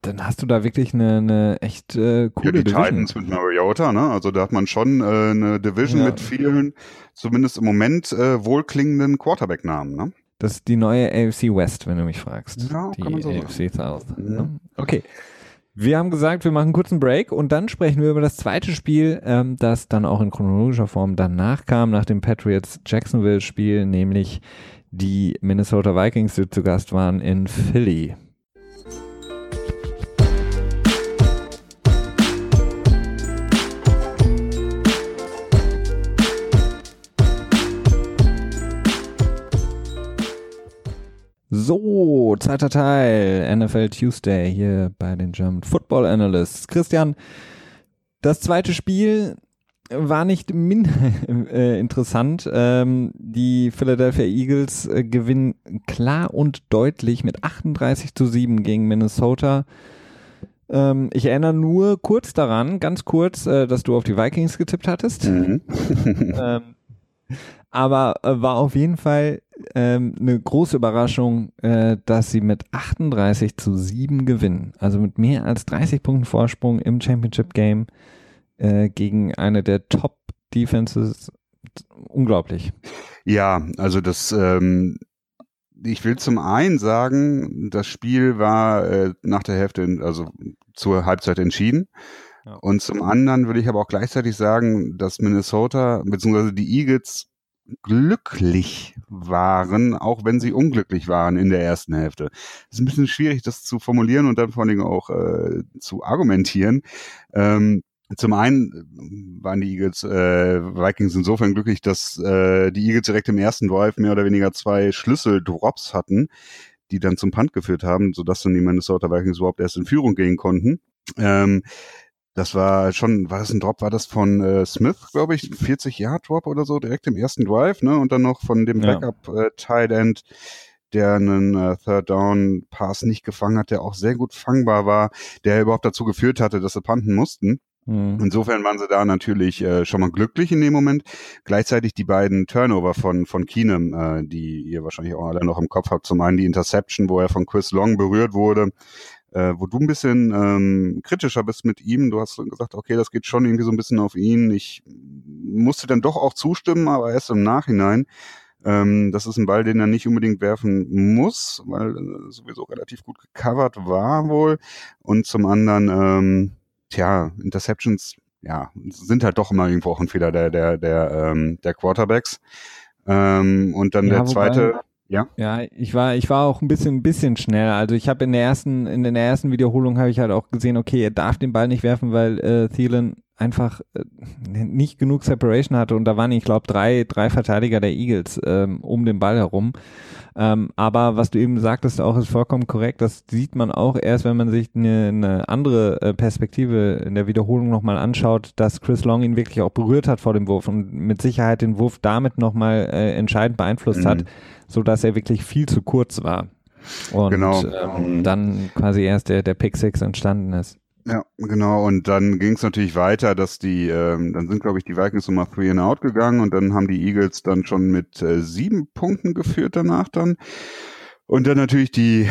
dann hast du da wirklich eine, eine echt äh, coole ja, die Division. Titans mit Mariota, ne? Also da hat man schon äh, eine Division ja. mit vielen, zumindest im Moment äh, wohlklingenden Quarterback-Namen, ne? Das ist die neue AFC West, wenn du mich fragst. Ja, die kann man so AFC South. Ja. Okay. Wir haben gesagt, wir machen einen kurzen Break und dann sprechen wir über das zweite Spiel, ähm, das dann auch in chronologischer Form danach kam, nach dem Patriots Jacksonville Spiel, nämlich die Minnesota Vikings, die zu Gast waren in Philly. So, zweiter Teil, NFL Tuesday hier bei den German Football Analysts. Christian, das zweite Spiel war nicht minder (laughs) äh, interessant. Ähm, die Philadelphia Eagles äh, gewinnen klar und deutlich mit 38 zu 7 gegen Minnesota. Ähm, ich erinnere nur kurz daran, ganz kurz, äh, dass du auf die Vikings getippt hattest. Mhm. (laughs) ähm, aber äh, war auf jeden Fall ähm, eine große Überraschung, äh, dass sie mit 38 zu 7 gewinnen. Also mit mehr als 30 Punkten Vorsprung im Championship Game äh, gegen eine der Top Defenses. Unglaublich. Ja, also das, ähm, ich will zum einen sagen, das Spiel war äh, nach der Hälfte, also zur Halbzeit entschieden. Ja. Und zum anderen will ich aber auch gleichzeitig sagen, dass Minnesota bzw. die Eagles glücklich waren, auch wenn sie unglücklich waren in der ersten Hälfte. Es ist ein bisschen schwierig, das zu formulieren und dann vor allen Dingen auch äh, zu argumentieren. Ähm, zum einen waren die Eagles, äh, Vikings insofern glücklich, dass äh, die Eagles direkt im ersten Drive mehr oder weniger zwei Schlüsseldrops hatten, die dann zum Punt geführt haben, sodass dann die Minnesota Vikings überhaupt erst in Führung gehen konnten. Ähm, das war schon, war das ein Drop, war das von äh, Smith, glaube ich, 40 Yard Drop oder so, direkt im ersten Drive, ne? Und dann noch von dem Backup äh, Tight End, der einen äh, Third Down Pass nicht gefangen hat, der auch sehr gut fangbar war, der überhaupt dazu geführt hatte, dass sie panten mussten. Mhm. Insofern waren sie da natürlich äh, schon mal glücklich in dem Moment. Gleichzeitig die beiden Turnover von, von Keenum, äh, die ihr wahrscheinlich auch alle noch im Kopf habt. Zum einen die Interception, wo er von Chris Long berührt wurde, äh, wo du ein bisschen ähm, kritischer bist mit ihm. Du hast gesagt, okay, das geht schon irgendwie so ein bisschen auf ihn. Ich musste dann doch auch zustimmen, aber erst im Nachhinein. Ähm, das ist ein Ball, den er nicht unbedingt werfen muss, weil äh, sowieso relativ gut gecovert war wohl. Und zum anderen, ähm, tja, Interceptions, ja, sind halt doch immer irgendwo auch ein Fehler der, der, der, ähm, der Quarterbacks. Ähm, und dann ja, der zweite. Ja. Ja, ich war, ich war auch ein bisschen, ein bisschen schnell. Also ich habe in der ersten, in der ersten Wiederholung habe ich halt auch gesehen, okay, er darf den Ball nicht werfen, weil äh, Thielen einfach äh, nicht genug Separation hatte und da waren, ich glaube, drei, drei Verteidiger der Eagles ähm, um den Ball herum. Ähm, aber was du eben sagtest, auch ist vollkommen korrekt. Das sieht man auch erst, wenn man sich eine, eine andere äh, Perspektive in der Wiederholung nochmal anschaut, dass Chris Long ihn wirklich auch berührt hat vor dem Wurf und mit Sicherheit den Wurf damit nochmal äh, entscheidend beeinflusst mhm. hat, so dass er wirklich viel zu kurz war. Und genau. ähm, dann quasi erst der, der Pick Six entstanden ist. Ja, genau. Und dann ging es natürlich weiter, dass die, ähm, dann sind, glaube ich, die Vikings nochmal three and out gegangen und dann haben die Eagles dann schon mit äh, sieben Punkten geführt danach dann. Und dann natürlich die,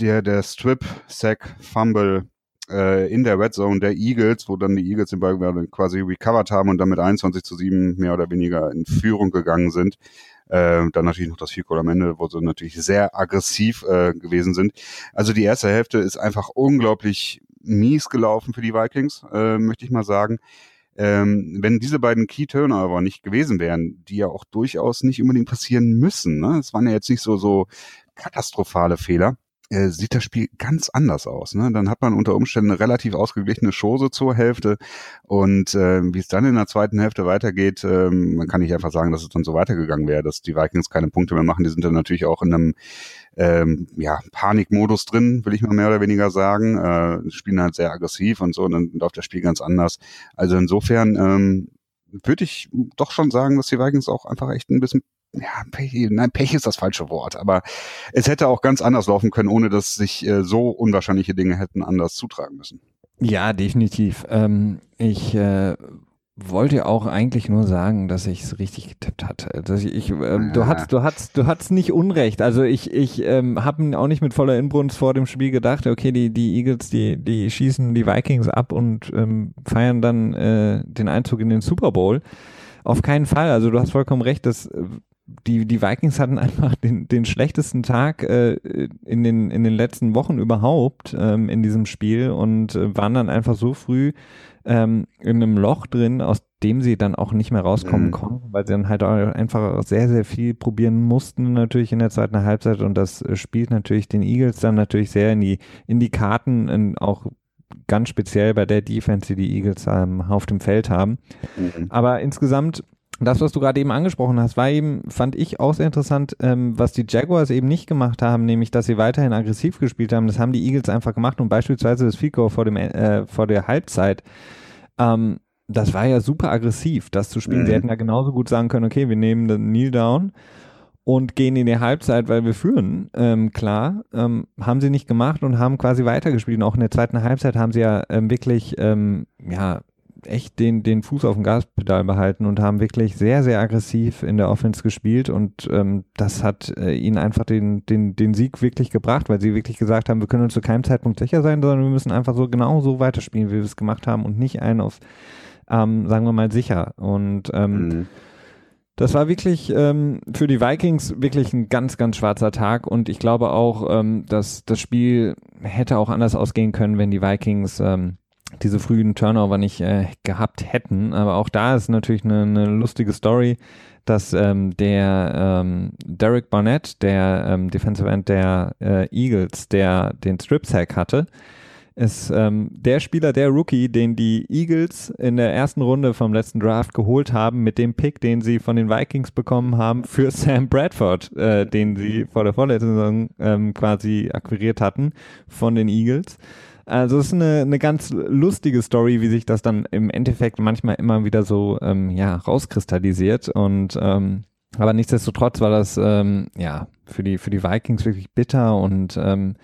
der, der Strip, Sack, Fumble äh, in der Red Zone der Eagles, wo dann die Eagles den Ball quasi recovered haben und dann mit 21 zu 7 mehr oder weniger in Führung gegangen sind. Äh, dann natürlich noch das Vierkohl am Ende, wo sie natürlich sehr aggressiv äh, gewesen sind. Also die erste Hälfte ist einfach unglaublich mies gelaufen für die Vikings, äh, möchte ich mal sagen. Ähm, wenn diese beiden Key Turnover nicht gewesen wären, die ja auch durchaus nicht unbedingt passieren müssen, ne? es waren ja jetzt nicht so so katastrophale Fehler, äh, sieht das Spiel ganz anders aus. Ne? Dann hat man unter Umständen eine relativ ausgeglichene Chose zur Hälfte und äh, wie es dann in der zweiten Hälfte weitergeht, äh, man kann nicht einfach sagen, dass es dann so weitergegangen wäre, dass die Vikings keine Punkte mehr machen. Die sind dann natürlich auch in einem ähm, ja, Panikmodus drin, will ich mal mehr oder weniger sagen. Äh, spielen halt sehr aggressiv und so, und dann läuft das Spiel ganz anders. Also insofern ähm, würde ich doch schon sagen, dass die Vikings auch einfach echt ein bisschen ja, Pech, nein, Pech ist das falsche Wort, aber es hätte auch ganz anders laufen können, ohne dass sich äh, so unwahrscheinliche Dinge hätten anders zutragen müssen. Ja, definitiv. Ähm, ich äh, wollte auch eigentlich nur sagen, dass ich es richtig getippt hatte. Dass ich, ich ähm, ja. du hast, du hast, du hast nicht Unrecht. Also ich, ich ähm, habe auch nicht mit voller Inbrunst vor dem Spiel gedacht. Okay, die, die Eagles, die, die schießen die Vikings ab und ähm, feiern dann äh, den Einzug in den Super Bowl. Auf keinen Fall. Also du hast vollkommen recht. dass die, die Vikings hatten einfach den, den schlechtesten Tag äh, in, den, in den letzten Wochen überhaupt ähm, in diesem Spiel und äh, waren dann einfach so früh ähm, in einem Loch drin, aus dem sie dann auch nicht mehr rauskommen mhm. konnten, weil sie dann halt einfach sehr, sehr viel probieren mussten natürlich in der zweiten Halbzeit und das äh, spielt natürlich den Eagles dann natürlich sehr in die, in die Karten, in, auch ganz speziell bei der Defense, die die Eagles ähm, auf dem Feld haben. Mhm. Aber insgesamt das, was du gerade eben angesprochen hast, war eben, fand ich auch sehr interessant, ähm, was die Jaguars eben nicht gemacht haben, nämlich, dass sie weiterhin aggressiv gespielt haben. Das haben die Eagles einfach gemacht und beispielsweise das Fico vor dem äh, vor der Halbzeit. Ähm, das war ja super aggressiv, das zu spielen. Mhm. Sie hätten ja genauso gut sagen können, okay, wir nehmen den Kneel down und gehen in die Halbzeit, weil wir führen. Ähm, klar, ähm, haben sie nicht gemacht und haben quasi weitergespielt. Und auch in der zweiten Halbzeit haben sie ja ähm, wirklich, ähm, ja, echt den, den Fuß auf dem Gaspedal behalten und haben wirklich sehr, sehr aggressiv in der Offense gespielt und ähm, das hat äh, ihnen einfach den, den, den Sieg wirklich gebracht, weil sie wirklich gesagt haben, wir können uns zu keinem Zeitpunkt sicher sein, sondern wir müssen einfach so genau so weiterspielen, wie wir es gemacht haben und nicht einen auf, ähm, sagen wir mal, sicher. Und ähm, mhm. Das war wirklich ähm, für die Vikings wirklich ein ganz, ganz schwarzer Tag und ich glaube auch, ähm, dass das Spiel hätte auch anders ausgehen können, wenn die Vikings ähm, diese frühen Turnover nicht äh, gehabt hätten. Aber auch da ist natürlich eine, eine lustige Story, dass ähm, der ähm, Derek Barnett, der ähm, Defensive End der äh, Eagles, der den Strip Sack hatte, ist ähm, der Spieler, der Rookie, den die Eagles in der ersten Runde vom letzten Draft geholt haben, mit dem Pick, den sie von den Vikings bekommen haben, für (laughs) Sam Bradford, äh, den sie vor der vorletzten Saison ähm, quasi akquiriert hatten von den Eagles. Also es ist eine, eine ganz lustige Story, wie sich das dann im Endeffekt manchmal immer wieder so ähm, ja, rauskristallisiert. Und ähm, aber nichtsdestotrotz war das ähm, ja für die, für die Vikings wirklich bitter und ähm,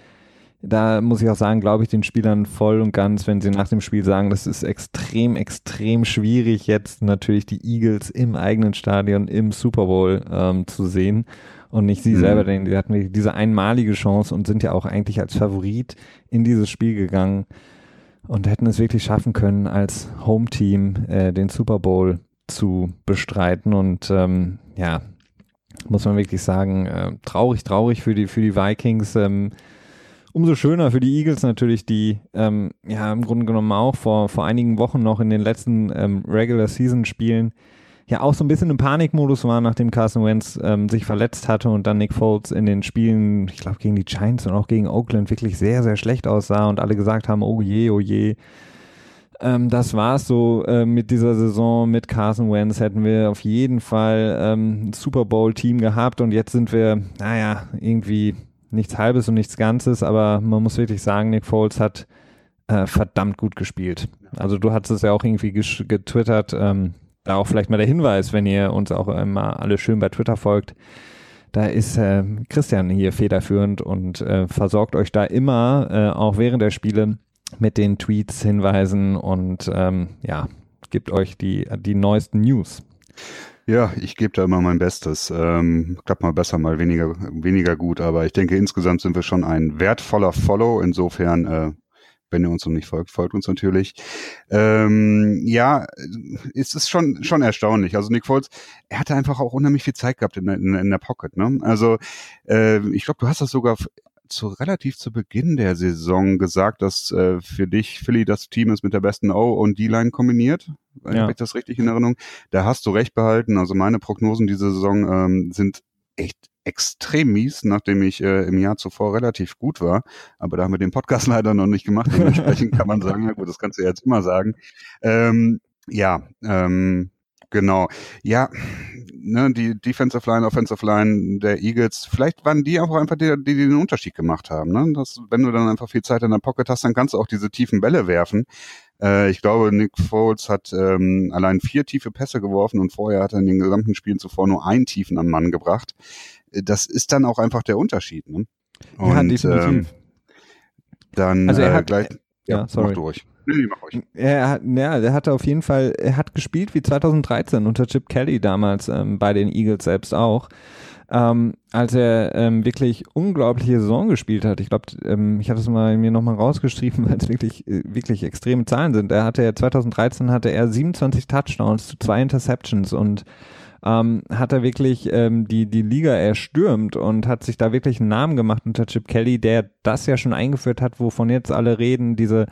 da muss ich auch sagen, glaube ich den Spielern voll und ganz, wenn sie nach dem Spiel sagen, das ist extrem, extrem schwierig, jetzt natürlich die Eagles im eigenen Stadion im Super Bowl ähm, zu sehen und nicht sie mhm. selber denken, die hatten diese einmalige Chance und sind ja auch eigentlich als Favorit in dieses Spiel gegangen und hätten es wirklich schaffen können, als Home-Team äh, den Super Bowl zu bestreiten. Und ähm, ja, muss man wirklich sagen, äh, traurig, traurig für die, für die Vikings. Ähm, umso schöner für die Eagles natürlich, die ähm, ja im Grunde genommen auch vor, vor einigen Wochen noch in den letzten ähm, Regular Season Spielen ja auch so ein bisschen im Panikmodus war, nachdem Carson Wentz ähm, sich verletzt hatte und dann Nick Foles in den Spielen, ich glaube gegen die Giants und auch gegen Oakland wirklich sehr, sehr schlecht aussah und alle gesagt haben, oh je, oh je. Ähm, das war's so äh, mit dieser Saison mit Carson Wentz. Hätten wir auf jeden Fall ähm, ein Super Bowl-Team gehabt und jetzt sind wir, naja, irgendwie nichts Halbes und nichts Ganzes, aber man muss wirklich sagen, Nick Foles hat äh, verdammt gut gespielt. Also du hattest es ja auch irgendwie getwittert, ähm, da auch vielleicht mal der Hinweis, wenn ihr uns auch immer alle schön bei Twitter folgt. Da ist äh, Christian hier federführend und äh, versorgt euch da immer, äh, auch während der Spiele, mit den Tweets, Hinweisen und ähm, ja, gibt euch die, die neuesten News. Ja, ich gebe da immer mein Bestes. Ähm, klappt mal besser, mal weniger, weniger gut, aber ich denke, insgesamt sind wir schon ein wertvoller Follow. Insofern äh, wenn ihr uns noch nicht folgt, folgt uns natürlich. Ähm, ja, es ist schon, schon erstaunlich. Also Nick Foles, er hatte einfach auch unheimlich viel Zeit gehabt in, der, in, in der Pocket. Ne? Also äh, ich glaube, du hast das sogar zu relativ zu Beginn der Saison gesagt, dass äh, für dich Philly das Team ist mit der besten O und D-Line kombiniert. Ja. Habe ich das richtig in Erinnerung? Da hast du recht behalten. Also meine Prognosen diese Saison ähm, sind echt extrem mies, nachdem ich äh, im Jahr zuvor relativ gut war. Aber da haben wir den Podcast (laughs) leider noch nicht gemacht. Dementsprechend kann man sagen, ja gut, das kannst du jetzt immer sagen. Ähm, ja, ähm, genau. Ja, ne, die Defensive Line, Offensive Line der Eagles, vielleicht waren die auch einfach die, die den Unterschied gemacht haben. Ne? Dass, wenn du dann einfach viel Zeit in der Pocket hast, dann kannst du auch diese tiefen Bälle werfen. Äh, ich glaube, Nick Foles hat ähm, allein vier tiefe Pässe geworfen und vorher hat er in den gesamten Spielen zuvor nur einen tiefen am Mann gebracht. Äh, das ist dann auch einfach der Unterschied. Ne? Und, ja, definitiv. Ähm, dann also er äh, hat, gleich, ja, ja sorry. mach du ruhig. Nee, mach ruhig. Er hat, ja, der hatte auf jeden Fall, er hat gespielt wie 2013 unter Chip Kelly damals ähm, bei den Eagles selbst auch ähm, als er ähm, wirklich unglaubliche Saison gespielt hat. Ich glaube, ähm, ich habe es mal mir nochmal rausgeschrieben, (laughs) weil es wirklich, äh, wirklich extreme Zahlen sind. Er hatte 2013 hatte er 27 Touchdowns zu zwei Interceptions und ähm, hat er wirklich ähm, die, die Liga erstürmt und hat sich da wirklich einen Namen gemacht unter Chip Kelly, der das ja schon eingeführt hat, wovon jetzt alle reden, diese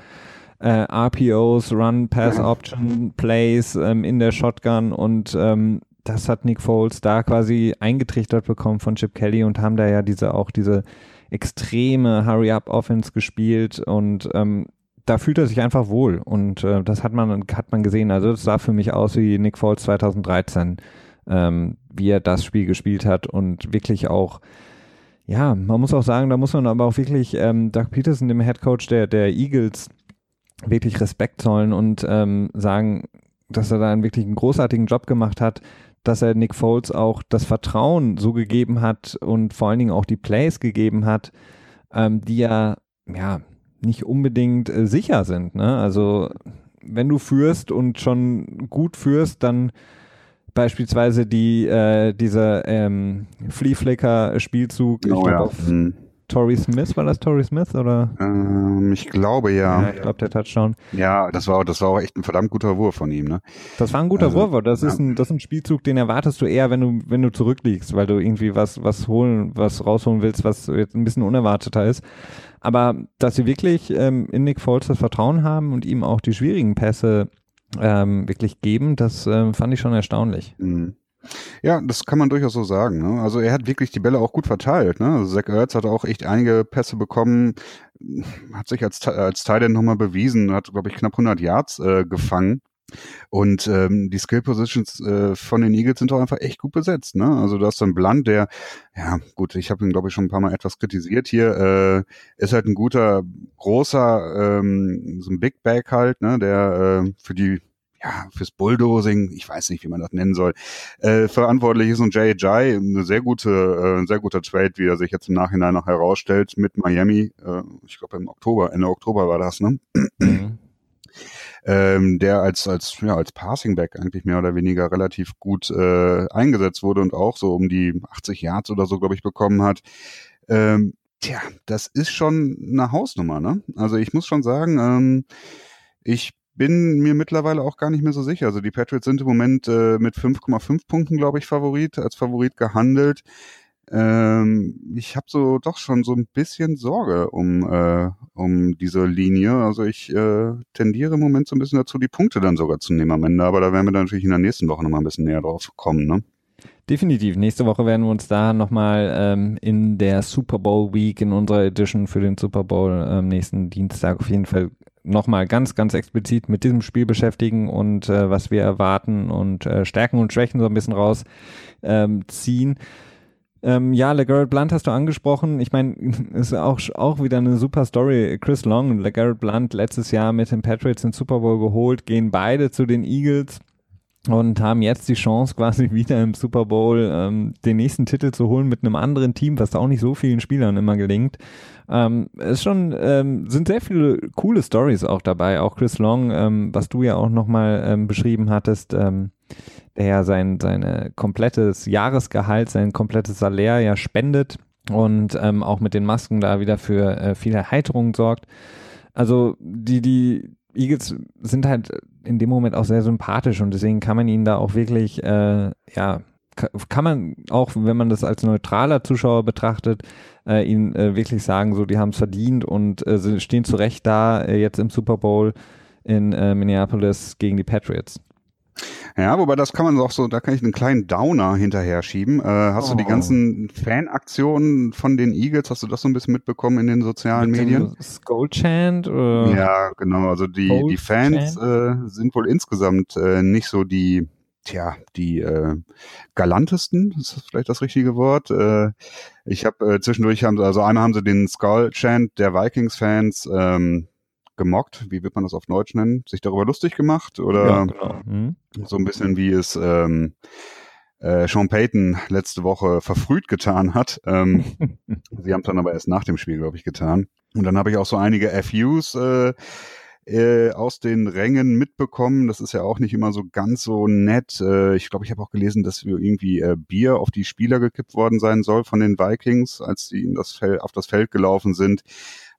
äh, RPOs, Run, Pass Option, Plays ähm, in der Shotgun und ähm, das hat Nick Foles da quasi eingetrichtert bekommen von Chip Kelly und haben da ja diese auch diese extreme Hurry-Up-Offense gespielt und ähm, da fühlt er sich einfach wohl und äh, das hat man hat man gesehen. Also das sah für mich aus wie Nick Foles 2013, ähm, wie er das Spiel gespielt hat und wirklich auch ja, man muss auch sagen, da muss man aber auch wirklich ähm, Doug Peterson, dem Head Coach der der Eagles, wirklich Respekt zollen und ähm, sagen, dass er da einen wirklich einen großartigen Job gemacht hat, dass er Nick Foles auch das Vertrauen so gegeben hat und vor allen Dingen auch die Plays gegeben hat, ähm, die ja, ja nicht unbedingt äh, sicher sind. Ne? Also wenn du führst und schon gut führst, dann beispielsweise die äh, dieser ähm, Flea Flicker Spielzug, oh, ich glaube ja. auf hm. Torrey Smith, war das Torrey Smith oder? Ähm, ich glaube ja. ja ich glaube der Touchdown. Ja, das war, das war auch echt ein verdammt guter Wurf von ihm, ne? Das war ein guter also, Wurf, das ja. ist ein, das ist ein Spielzug, den erwartest du eher, wenn du, wenn du zurückliegst, weil du irgendwie was, was holen, was rausholen willst, was jetzt ein bisschen unerwarteter ist. Aber dass sie wirklich ähm, in Nick Foles das Vertrauen haben und ihm auch die schwierigen Pässe ähm, wirklich geben, das ähm, fand ich schon erstaunlich. Mhm. Ja, das kann man durchaus so sagen. Ne? Also er hat wirklich die Bälle auch gut verteilt. Ne? Also Zach Ertz hat auch echt einige Pässe bekommen, hat sich als, als Teil nochmal bewiesen, hat, glaube ich, knapp 100 Yards äh, gefangen. Und ähm, die Skill Positions äh, von den Eagles sind auch einfach echt gut besetzt. Ne? Also du hast dann Blunt, der, ja gut, ich habe ihn glaube ich schon ein paar Mal etwas kritisiert hier, äh, ist halt ein guter, großer, ähm, so ein Big Bag halt, ne? der äh, für die ja, fürs Bulldozing, ich weiß nicht, wie man das nennen soll, äh, verantwortlich ist und J.J. eine sehr gute, äh, ein sehr guter Trade, wie er sich jetzt im Nachhinein noch herausstellt, mit Miami, äh, ich glaube im Oktober, Ende Oktober war das, ne? Mhm. (clears throat) Ähm, der als als ja als Passing Back eigentlich mehr oder weniger relativ gut äh, eingesetzt wurde und auch so um die 80 Yards oder so glaube ich bekommen hat. Ähm, tja, das ist schon eine Hausnummer, ne? Also ich muss schon sagen, ähm, ich bin mir mittlerweile auch gar nicht mehr so sicher. Also die Patriots sind im Moment äh, mit 5,5 Punkten, glaube ich, Favorit, als Favorit gehandelt. Ähm, ich habe so doch schon so ein bisschen Sorge um, äh, um diese Linie. Also ich äh, tendiere im Moment so ein bisschen dazu, die Punkte dann sogar zu nehmen am Ende. Aber da werden wir dann natürlich in der nächsten Woche nochmal ein bisschen näher drauf kommen. Ne? Definitiv. Nächste Woche werden wir uns da nochmal ähm, in der Super Bowl Week, in unserer Edition für den Super Bowl ähm, nächsten Dienstag auf jeden Fall nochmal ganz, ganz explizit mit diesem Spiel beschäftigen und äh, was wir erwarten und äh, Stärken und Schwächen so ein bisschen rausziehen. Ähm, ähm, ja, LeGarrette Blunt hast du angesprochen. Ich meine, (laughs) ist auch, auch wieder eine super Story. Chris Long und LeGarrette Blunt letztes Jahr mit den Patriots den Super Bowl geholt, gehen beide zu den Eagles und haben jetzt die Chance, (laughs) quasi wieder im Super Bowl ähm, den nächsten Titel zu holen mit einem anderen Team, was auch nicht so vielen Spielern immer gelingt. Ähm, ist schon, ähm, sind sehr viele coole Stories auch dabei. Auch Chris Long, ähm, was du ja auch nochmal ähm, beschrieben hattest, ähm, der ja sein seine komplettes Jahresgehalt, sein komplettes Salär ja spendet und ähm, auch mit den Masken da wieder für äh, viel Erheiterung sorgt. Also die, die Eagles sind halt in dem Moment auch sehr sympathisch und deswegen kann man ihnen da auch wirklich, äh, ja, kann man auch, wenn man das als neutraler Zuschauer betrachtet, äh, ihnen äh, wirklich sagen, so, die haben es verdient und äh, stehen zu Recht da äh, jetzt im Super Bowl in äh, Minneapolis gegen die Patriots. Ja, wobei das kann man auch so, da kann ich einen kleinen Downer hinterher schieben. Äh, hast oh. du die oh. ganzen Fanaktionen von den Eagles, hast du das so ein bisschen mitbekommen in den sozialen Mit Medien? Skull Chant? Oder? Ja, genau. Also die, die Fans äh, sind wohl insgesamt äh, nicht so die, tja, die äh, galantesten, ist das vielleicht das richtige Wort. Äh, ich habe äh, zwischendurch haben sie, also einmal haben sie den Skull Chant der Vikings-Fans ähm, gemockt, wie wird man das auf Deutsch nennen, sich darüber lustig gemacht oder ja, genau. mhm. so ein bisschen wie es ähm, äh, Sean Payton letzte Woche verfrüht getan hat. Ähm, (laughs) sie haben es dann aber erst nach dem Spiel, glaube ich, getan. Und dann habe ich auch so einige FUs äh, äh, aus den Rängen mitbekommen. Das ist ja auch nicht immer so ganz so nett. Äh, ich glaube, ich habe auch gelesen, dass irgendwie äh, Bier auf die Spieler gekippt worden sein soll von den Vikings, als sie in das Feld, auf das Feld gelaufen sind.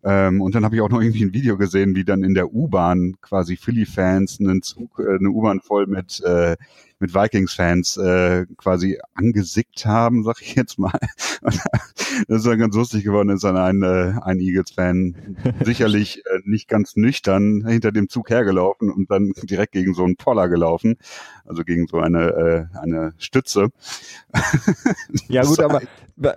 Ähm, und dann habe ich auch noch irgendwie ein Video gesehen, wie dann in der U-Bahn quasi Philly-Fans einen Zug, äh, eine U-Bahn voll mit äh, mit Vikings-Fans äh, quasi angesickt haben, sag ich jetzt mal. (laughs) das ist dann ganz lustig geworden, ist dann ein, äh, ein Eagles-Fan (laughs) sicherlich äh, nicht ganz nüchtern hinter dem Zug hergelaufen und dann direkt gegen so einen Poller gelaufen, also gegen so eine, äh, eine Stütze. (laughs) ja gut, aber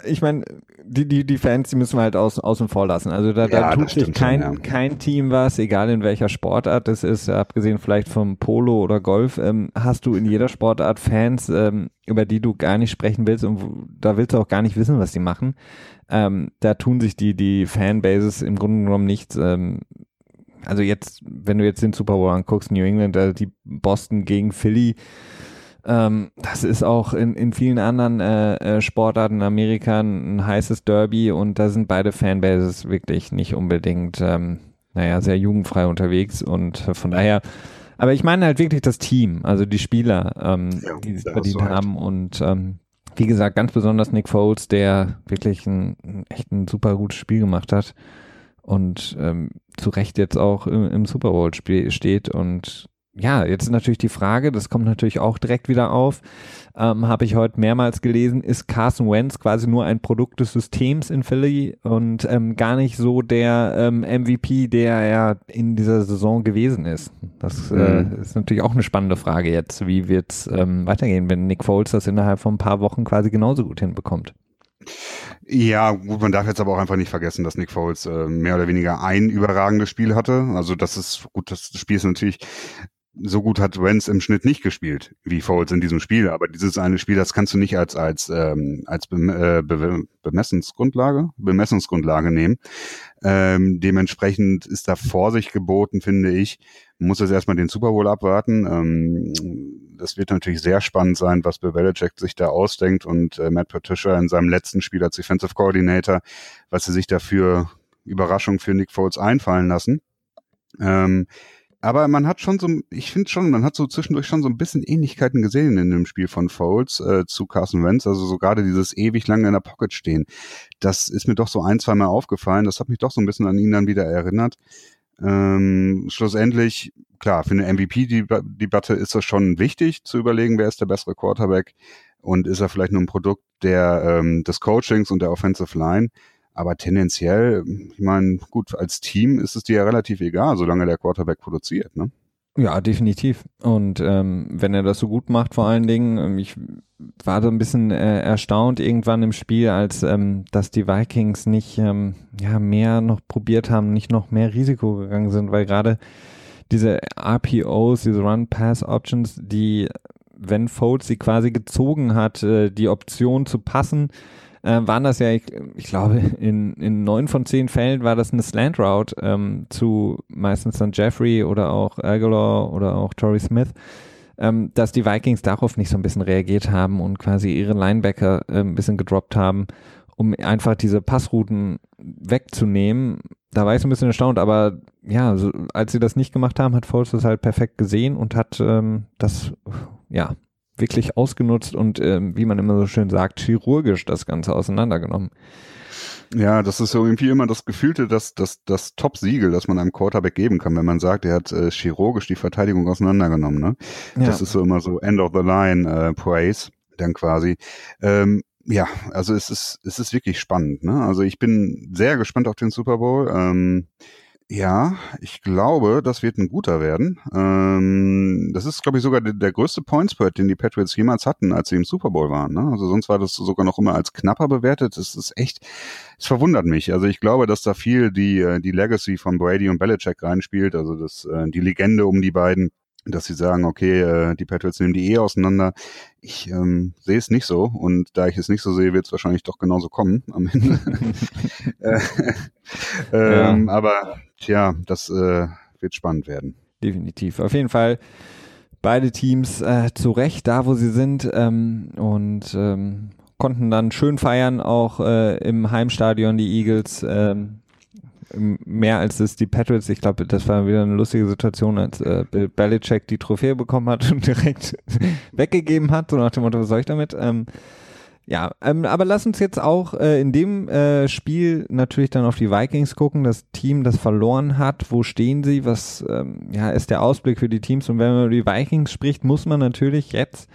ich meine, die, die, die Fans, die müssen wir halt aus, außen vor lassen. Also da, da ja, tut sich kein, schon, ja. kein Team was, egal in welcher Sportart das ist, abgesehen vielleicht vom Polo oder Golf, ähm, hast du in jeder Sportart Fans, ähm, über die du gar nicht sprechen willst und wo, da willst du auch gar nicht wissen, was die machen. Ähm, da tun sich die, die Fanbases im Grunde genommen nichts. Ähm, also jetzt, wenn du jetzt den Super Bowl anguckst, New England, also die Boston gegen Philly, ähm, das ist auch in, in vielen anderen äh, äh, Sportarten in Amerika ein heißes Derby und da sind beide Fanbases wirklich nicht unbedingt, ähm, naja, sehr jugendfrei unterwegs und von daher aber ich meine halt wirklich das Team, also die Spieler, ähm, ja, die es verdient haben. Und ähm, wie gesagt, ganz besonders Nick Foles, der wirklich ein, ein echt ein super gutes Spiel gemacht hat und ähm, zu Recht jetzt auch im, im Super Bowl steht und ja, jetzt ist natürlich die Frage, das kommt natürlich auch direkt wieder auf, ähm, habe ich heute mehrmals gelesen, ist Carson Wentz quasi nur ein Produkt des Systems in Philly und ähm, gar nicht so der ähm, MVP, der er in dieser Saison gewesen ist. Das äh, mhm. ist natürlich auch eine spannende Frage jetzt. Wie wird es ähm, weitergehen, wenn Nick Foles das innerhalb von ein paar Wochen quasi genauso gut hinbekommt? Ja, gut, man darf jetzt aber auch einfach nicht vergessen, dass Nick Foles äh, mehr oder weniger ein überragendes Spiel hatte. Also das ist gut, das Spiel ist natürlich so gut hat Wenz im Schnitt nicht gespielt wie Foles in diesem Spiel, aber dieses eine Spiel, das kannst du nicht als als ähm, als Be äh, Be Bemessungsgrundlage Bemessungsgrundlage nehmen. Ähm, dementsprechend ist da Vorsicht geboten, finde ich. Man muss jetzt erstmal den Super Bowl abwarten. Ähm, das wird natürlich sehr spannend sein, was Bill Belichick sich da ausdenkt und äh, Matt Patricia in seinem letzten Spiel als Defensive Coordinator, was sie sich dafür Überraschung für Nick Foles einfallen lassen. Ähm, aber man hat schon so, ich finde schon, man hat so zwischendurch schon so ein bisschen Ähnlichkeiten gesehen in dem Spiel von Foles äh, zu Carson Wentz. Also so gerade dieses ewig lange in der Pocket stehen. Das ist mir doch so ein, zwei Mal aufgefallen. Das hat mich doch so ein bisschen an ihn dann wieder erinnert. Ähm, schlussendlich, klar, für eine MVP-Debatte ist das schon wichtig zu überlegen, wer ist der bessere Quarterback und ist er vielleicht nur ein Produkt der, ähm, des Coachings und der Offensive Line. Aber tendenziell, ich meine, gut, als Team ist es dir ja relativ egal, solange der Quarterback produziert, ne? Ja, definitiv. Und ähm, wenn er das so gut macht, vor allen Dingen, ähm, ich war so ein bisschen äh, erstaunt irgendwann im Spiel, als ähm, dass die Vikings nicht ähm, ja mehr noch probiert haben, nicht noch mehr Risiko gegangen sind, weil gerade diese RPOs, diese Run-Pass-Options, die, wenn Foles sie quasi gezogen hat, äh, die Option zu passen, äh, waren das ja, ich, ich, glaube, in, in neun von zehn Fällen war das eine Slant Route ähm, zu meistens dann Jeffrey oder auch Aguilar oder auch Torrey Smith, ähm, dass die Vikings darauf nicht so ein bisschen reagiert haben und quasi ihre Linebacker äh, ein bisschen gedroppt haben, um einfach diese Passrouten wegzunehmen. Da war ich so ein bisschen erstaunt, aber ja, so, als sie das nicht gemacht haben, hat Foles das halt perfekt gesehen und hat ähm, das ja wirklich ausgenutzt und ähm, wie man immer so schön sagt, chirurgisch das Ganze auseinandergenommen. Ja, das ist so irgendwie immer das Gefühlte, das, das, das Top-Siegel, das man einem Quarterback geben kann, wenn man sagt, er hat äh, chirurgisch die Verteidigung auseinandergenommen. Ne? Ja. Das ist so immer so End of the Line äh, Praise, dann quasi. Ähm, ja, also es ist, es ist wirklich spannend. Ne? Also ich bin sehr gespannt auf den Super Bowl. Ähm, Ja, ich glaube, das wird ein guter werden. Ähm, das ist, glaube ich, sogar der, der größte Point Spread, den die Patriots jemals hatten, als sie im Super Bowl waren. Ne? Also sonst war das sogar noch immer als knapper bewertet. Das ist echt, es verwundert mich. Also ich glaube, dass da viel die, äh, die Legacy von Brady und Belichick reinspielt, also das, äh, die Legende um die beiden dass sie sagen, okay, äh, die Patriots nehmen die eh auseinander. Ich ähm, sehe es nicht so und da ich es nicht so sehe, wird es wahrscheinlich doch genauso kommen am Ende. (laughs) äh, ähm, ja. Aber tja, das äh, wird spannend werden. Definitiv. Auf jeden Fall beide Teams äh, zu Recht da, wo sie sind ähm, und ähm, konnten dann schön feiern, auch äh, im Heimstadion die Eagles. Ähm, mehr als es die Patriots. Ich glaube, das war wieder eine lustige Situation, als äh, Bill Belichick die Trophäe bekommen hat und (laughs) direkt weggegeben hat, so nach dem Motto, was soll ich damit? Ähm, ja, ähm, aber lass uns jetzt auch äh, in dem äh, Spiel natürlich dann auf die Vikings gucken, das Team, das verloren hat. Wo stehen sie? Was ähm, ja, ist der Ausblick für die Teams? Und wenn man über die Vikings spricht, muss man natürlich jetzt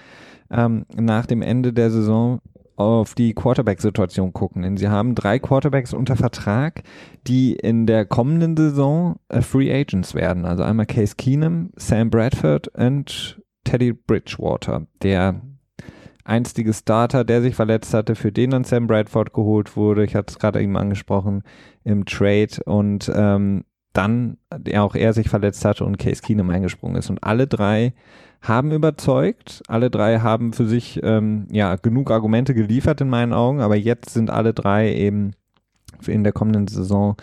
ähm, nach dem Ende der Saison auf die Quarterback-Situation gucken. Denn sie haben drei Quarterbacks unter Vertrag, die in der kommenden Saison äh, Free Agents werden. Also einmal Case Keenum, Sam Bradford und Teddy Bridgewater, der einstige Starter, der sich verletzt hatte, für den dann Sam Bradford geholt wurde. Ich hatte es gerade eben angesprochen im Trade und ähm, dann der auch er sich verletzt hatte und Case Keenum eingesprungen ist. Und alle drei haben überzeugt. Alle drei haben für sich ähm, ja genug Argumente geliefert in meinen Augen, aber jetzt sind alle drei eben in der kommenden Saison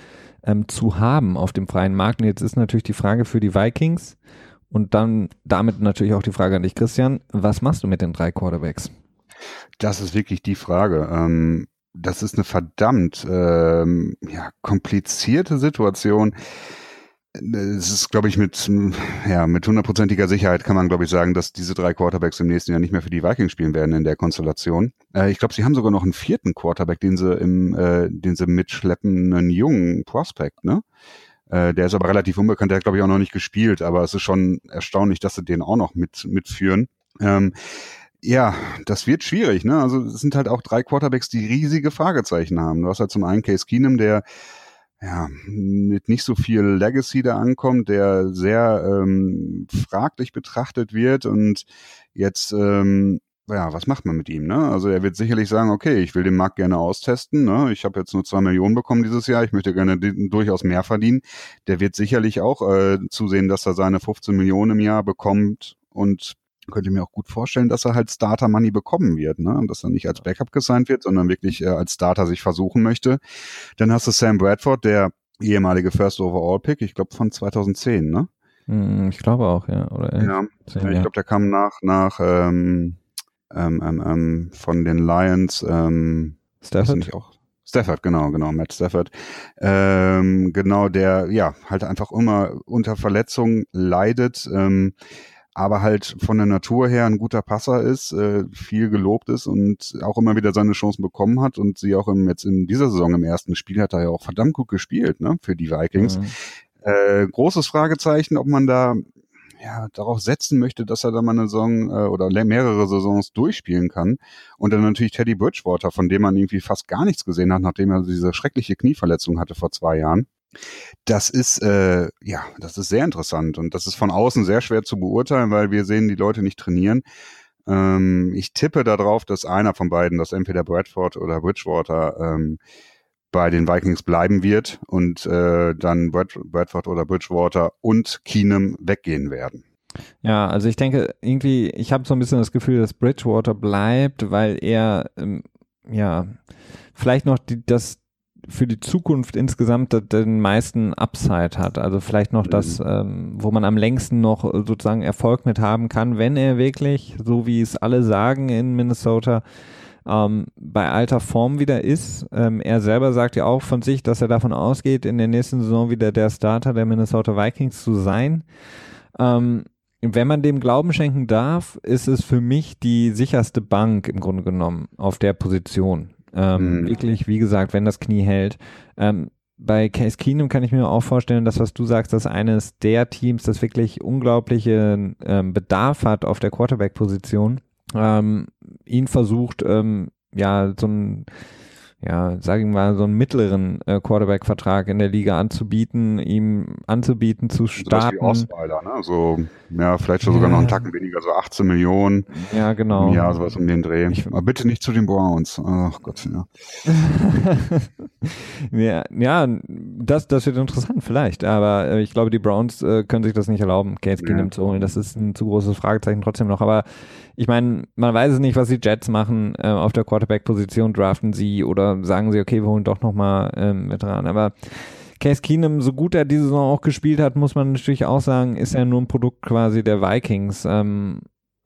ähm, zu haben auf dem freien Markt. Und jetzt ist natürlich die Frage für die Vikings und dann damit natürlich auch die Frage an dich, Christian. Was machst du mit den drei Quarterbacks? Das ist wirklich die Frage. Ähm, das ist eine verdammt ähm, ja, komplizierte Situation es ist, glaube ich, mit, ja, mit hundertprozentiger Sicherheit kann man, glaube ich, sagen, dass diese drei Quarterbacks im nächsten Jahr nicht mehr für die Vikings spielen werden in der Konstellation. Äh, ich glaube, sie haben sogar noch einen vierten Quarterback, den sie im, äh, den sie mitschleppen, einen jungen Prospect, ne? Äh, der ist aber relativ unbekannt, der hat, glaube ich, auch noch nicht gespielt, aber es ist schon erstaunlich, dass sie den auch noch mit, mitführen. Ähm, ja, das wird schwierig, ne? Also es sind halt auch drei Quarterbacks, die riesige Fragezeichen haben. Du hast halt zum einen Case Keenum, der ja, mit nicht so viel Legacy da ankommt, der sehr ähm, fraglich betrachtet wird und jetzt, ähm, ja, was macht man mit ihm? Ne? Also er wird sicherlich sagen, okay, ich will den Markt gerne austesten. Ne? Ich habe jetzt nur zwei Millionen bekommen dieses Jahr, ich möchte gerne durchaus mehr verdienen. Der wird sicherlich auch äh, zusehen, dass er seine 15 Millionen im Jahr bekommt und könnte mir auch gut vorstellen, dass er halt Starter Money bekommen wird, ne? Und dass er nicht als Backup gesigned wird, sondern wirklich äh, als Starter sich versuchen möchte. Dann hast du Sam Bradford, der ehemalige First Overall Pick, ich glaube von 2010, ne? Hm, ich glaube auch, ja. Oder ja, 10, ich glaube, der kam nach nach ähm, ähm, ähm, ähm, von den Lions. Ähm, Stafford? Nicht auch Stafford, genau, genau, Matt Stafford. Ähm, genau, der ja halt einfach immer unter Verletzungen leidet. Ähm, aber halt von der Natur her ein guter Passer ist, äh, viel gelobt ist und auch immer wieder seine Chancen bekommen hat und sie auch im, jetzt in dieser Saison im ersten Spiel hat er ja auch verdammt gut gespielt, ne, für die Vikings. Mhm. Äh, großes Fragezeichen, ob man da ja, darauf setzen möchte, dass er da mal eine Saison äh, oder mehrere Saisons durchspielen kann. Und dann natürlich Teddy Bridgewater, von dem man irgendwie fast gar nichts gesehen hat, nachdem er diese schreckliche Knieverletzung hatte vor zwei Jahren. Das ist äh, ja, das ist sehr interessant und das ist von außen sehr schwer zu beurteilen, weil wir sehen die Leute nicht trainieren. Ähm, ich tippe darauf, dass einer von beiden, dass entweder Bradford oder Bridgewater ähm, bei den Vikings bleiben wird und äh, dann Brad, Bradford oder Bridgewater und Keenum weggehen werden. Ja, also ich denke irgendwie, ich habe so ein bisschen das Gefühl, dass Bridgewater bleibt, weil er ähm, ja vielleicht noch die, das für die Zukunft insgesamt den meisten Upside hat. Also vielleicht noch das, mhm. ähm, wo man am längsten noch sozusagen Erfolg mit haben kann, wenn er wirklich, so wie es alle sagen in Minnesota, ähm, bei alter Form wieder ist. Ähm, er selber sagt ja auch von sich, dass er davon ausgeht, in der nächsten Saison wieder der Starter der Minnesota Vikings zu sein. Ähm, wenn man dem Glauben schenken darf, ist es für mich die sicherste Bank im Grunde genommen auf der Position. Ähm, mhm. Wirklich, wie gesagt, wenn das Knie hält. Ähm, bei Case Keenum kann ich mir auch vorstellen, dass was du sagst, dass eines der Teams, das wirklich unglaubliche ähm, Bedarf hat auf der Quarterback-Position, ähm, ihn versucht, ähm, ja, so ein ja, sage ich mal, so einen mittleren äh, Quarterback-Vertrag in der Liga anzubieten, ihm anzubieten zu starten. So Osweiler, ne? So, ja, vielleicht sogar ja. noch einen Tacken weniger, so 18 Millionen. Ja, genau. Ja, sowas um den Dreh. Ich, Aber bitte nicht zu den Browns. Ach Gott, ja. (laughs) ja, ja, das, das wird interessant vielleicht, aber äh, ich glaube, die Browns äh, können sich das nicht erlauben, Case Keenum ja. zu holen. Das ist ein zu großes Fragezeichen trotzdem noch, aber ich meine, man weiß es nicht, was die Jets machen. Äh, auf der Quarterback-Position draften sie oder sagen sie, okay, wir holen doch nochmal ähm, mit ran. Aber Case Keenum, so gut er diese Saison auch gespielt hat, muss man natürlich auch sagen, ist er nur ein Produkt quasi der Vikings. Ähm,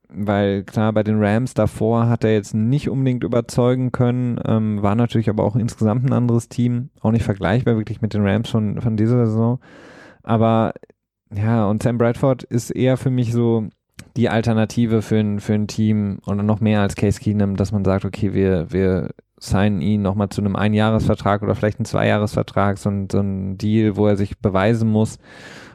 weil klar, bei den Rams davor hat er jetzt nicht unbedingt überzeugen können, ähm, war natürlich aber auch insgesamt ein anderes Team, auch nicht vergleichbar wirklich mit den Rams von, von dieser Saison. Aber ja, und Sam Bradford ist eher für mich so, die Alternative für ein, für ein Team oder noch mehr als Case Keenum, dass man sagt, okay, wir, wir signen ihn nochmal zu einem Einjahresvertrag oder vielleicht einen Zweijahresvertrag, so ein, so ein Deal, wo er sich beweisen muss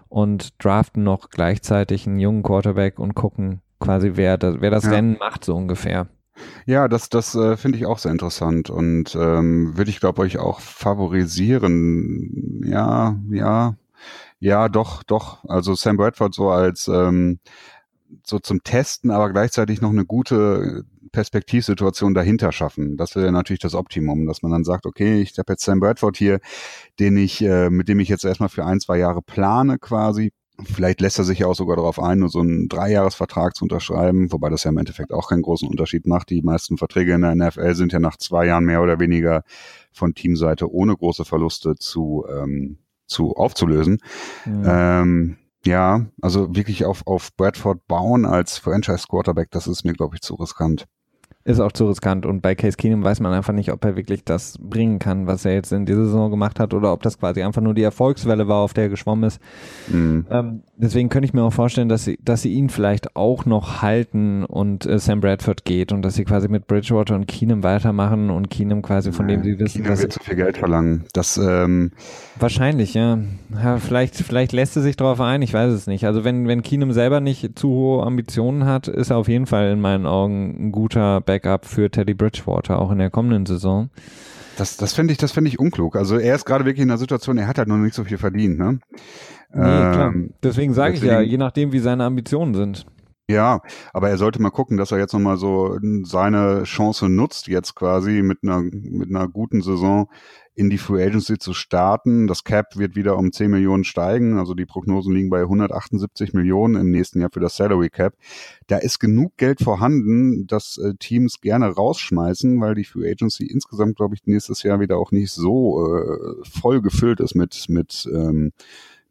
und draften noch gleichzeitig einen jungen Quarterback und gucken quasi, wer, das, wer das ja. Rennen macht, so ungefähr. Ja, das, das äh, finde ich auch sehr interessant und ähm, würde ich, glaube ich, auch favorisieren. Ja, ja, ja, doch, doch. Also Sam Bradford so als ähm, so zum Testen, aber gleichzeitig noch eine gute Perspektivsituation dahinter schaffen. Das wäre natürlich das Optimum, dass man dann sagt, okay, ich habe jetzt Sam Bradford hier, den ich, äh, mit dem ich jetzt erstmal für ein, zwei Jahre plane quasi. Vielleicht lässt er sich ja auch sogar darauf ein, nur so einen Dreijahresvertrag zu unterschreiben, wobei das ja im Endeffekt auch keinen großen Unterschied macht. Die meisten Verträge in der NFL sind ja nach zwei Jahren mehr oder weniger von Teamseite ohne große Verluste zu, ähm, zu aufzulösen. Ja. Ähm, ja, also wirklich auf, auf Bradford bauen als Franchise Quarterback, das ist mir, glaube ich, zu riskant ist auch zu riskant und bei Case Keenum weiß man einfach nicht, ob er wirklich das bringen kann, was er jetzt in dieser Saison gemacht hat oder ob das quasi einfach nur die Erfolgswelle war, auf der er geschwommen ist. Mhm. Ähm, deswegen könnte ich mir auch vorstellen, dass sie, dass sie ihn vielleicht auch noch halten und äh, Sam Bradford geht und dass sie quasi mit Bridgewater und Keenum weitermachen und Keenum quasi von dem sie wissen, Keenum dass wird zu viel Geld verlangen. Das ähm wahrscheinlich, ja. ja. Vielleicht, vielleicht lässt er sich darauf ein, ich weiß es nicht. Also wenn wenn Keenum selber nicht zu hohe Ambitionen hat, ist er auf jeden Fall in meinen Augen ein guter Backup für Teddy Bridgewater, auch in der kommenden Saison. Das, das finde ich, das finde ich unklug. Also er ist gerade wirklich in einer Situation, er hat halt noch nicht so viel verdient, ne? Nee, ähm, klar. Deswegen sage ich ja, je nachdem, wie seine Ambitionen sind. Ja, aber er sollte mal gucken, dass er jetzt nochmal so seine Chance nutzt, jetzt quasi mit einer, mit einer guten Saison in die Free Agency zu starten. Das Cap wird wieder um 10 Millionen steigen. Also die Prognosen liegen bei 178 Millionen im nächsten Jahr für das Salary Cap. Da ist genug Geld vorhanden, dass äh, Teams gerne rausschmeißen, weil die Free Agency insgesamt, glaube ich, nächstes Jahr wieder auch nicht so äh, voll gefüllt ist mit, mit ähm,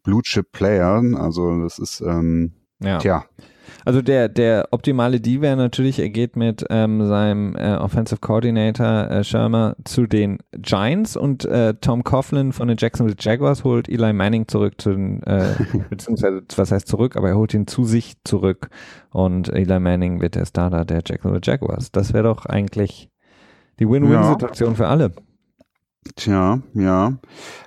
Blue Chip Playern. Also das ist, ähm, ja. tja. Also der, der optimale Deal wäre natürlich, er geht mit ähm, seinem äh, Offensive Coordinator äh, Shermer zu den Giants und äh, Tom Coughlin von den Jacksonville Jaguars holt Eli Manning zurück zu den, äh, (laughs) beziehungsweise was heißt zurück, aber er holt ihn zu sich zurück und Eli Manning wird der Starter der Jacksonville Jaguars. Das wäre doch eigentlich die Win-Win-Situation ja. für alle. Tja, ja.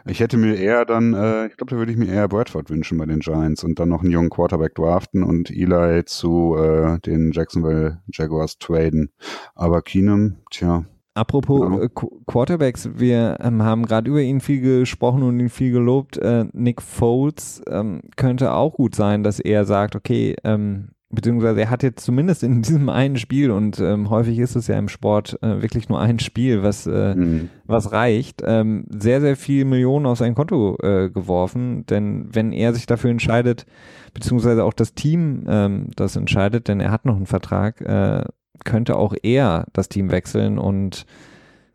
Ich hätte mir eher dann, äh, ich glaube, da würde ich mir eher Bradford wünschen bei den Giants und dann noch einen jungen Quarterback draften und Eli zu äh, den Jacksonville Jaguars traden. Aber Keenum, tja. Apropos äh, Quarterbacks, wir ähm, haben gerade über ihn viel gesprochen und ihn viel gelobt. Äh, Nick Foles ähm, könnte auch gut sein, dass er sagt, okay, ähm, beziehungsweise er hat jetzt zumindest in (laughs) diesem einen Spiel und ähm, häufig ist es ja im Sport äh, wirklich nur ein Spiel, was, äh, mhm. was reicht, ähm, sehr, sehr viel Millionen auf sein Konto äh, geworfen, denn wenn er sich dafür entscheidet, beziehungsweise auch das Team ähm, das entscheidet, denn er hat noch einen Vertrag, äh, könnte auch er das Team wechseln und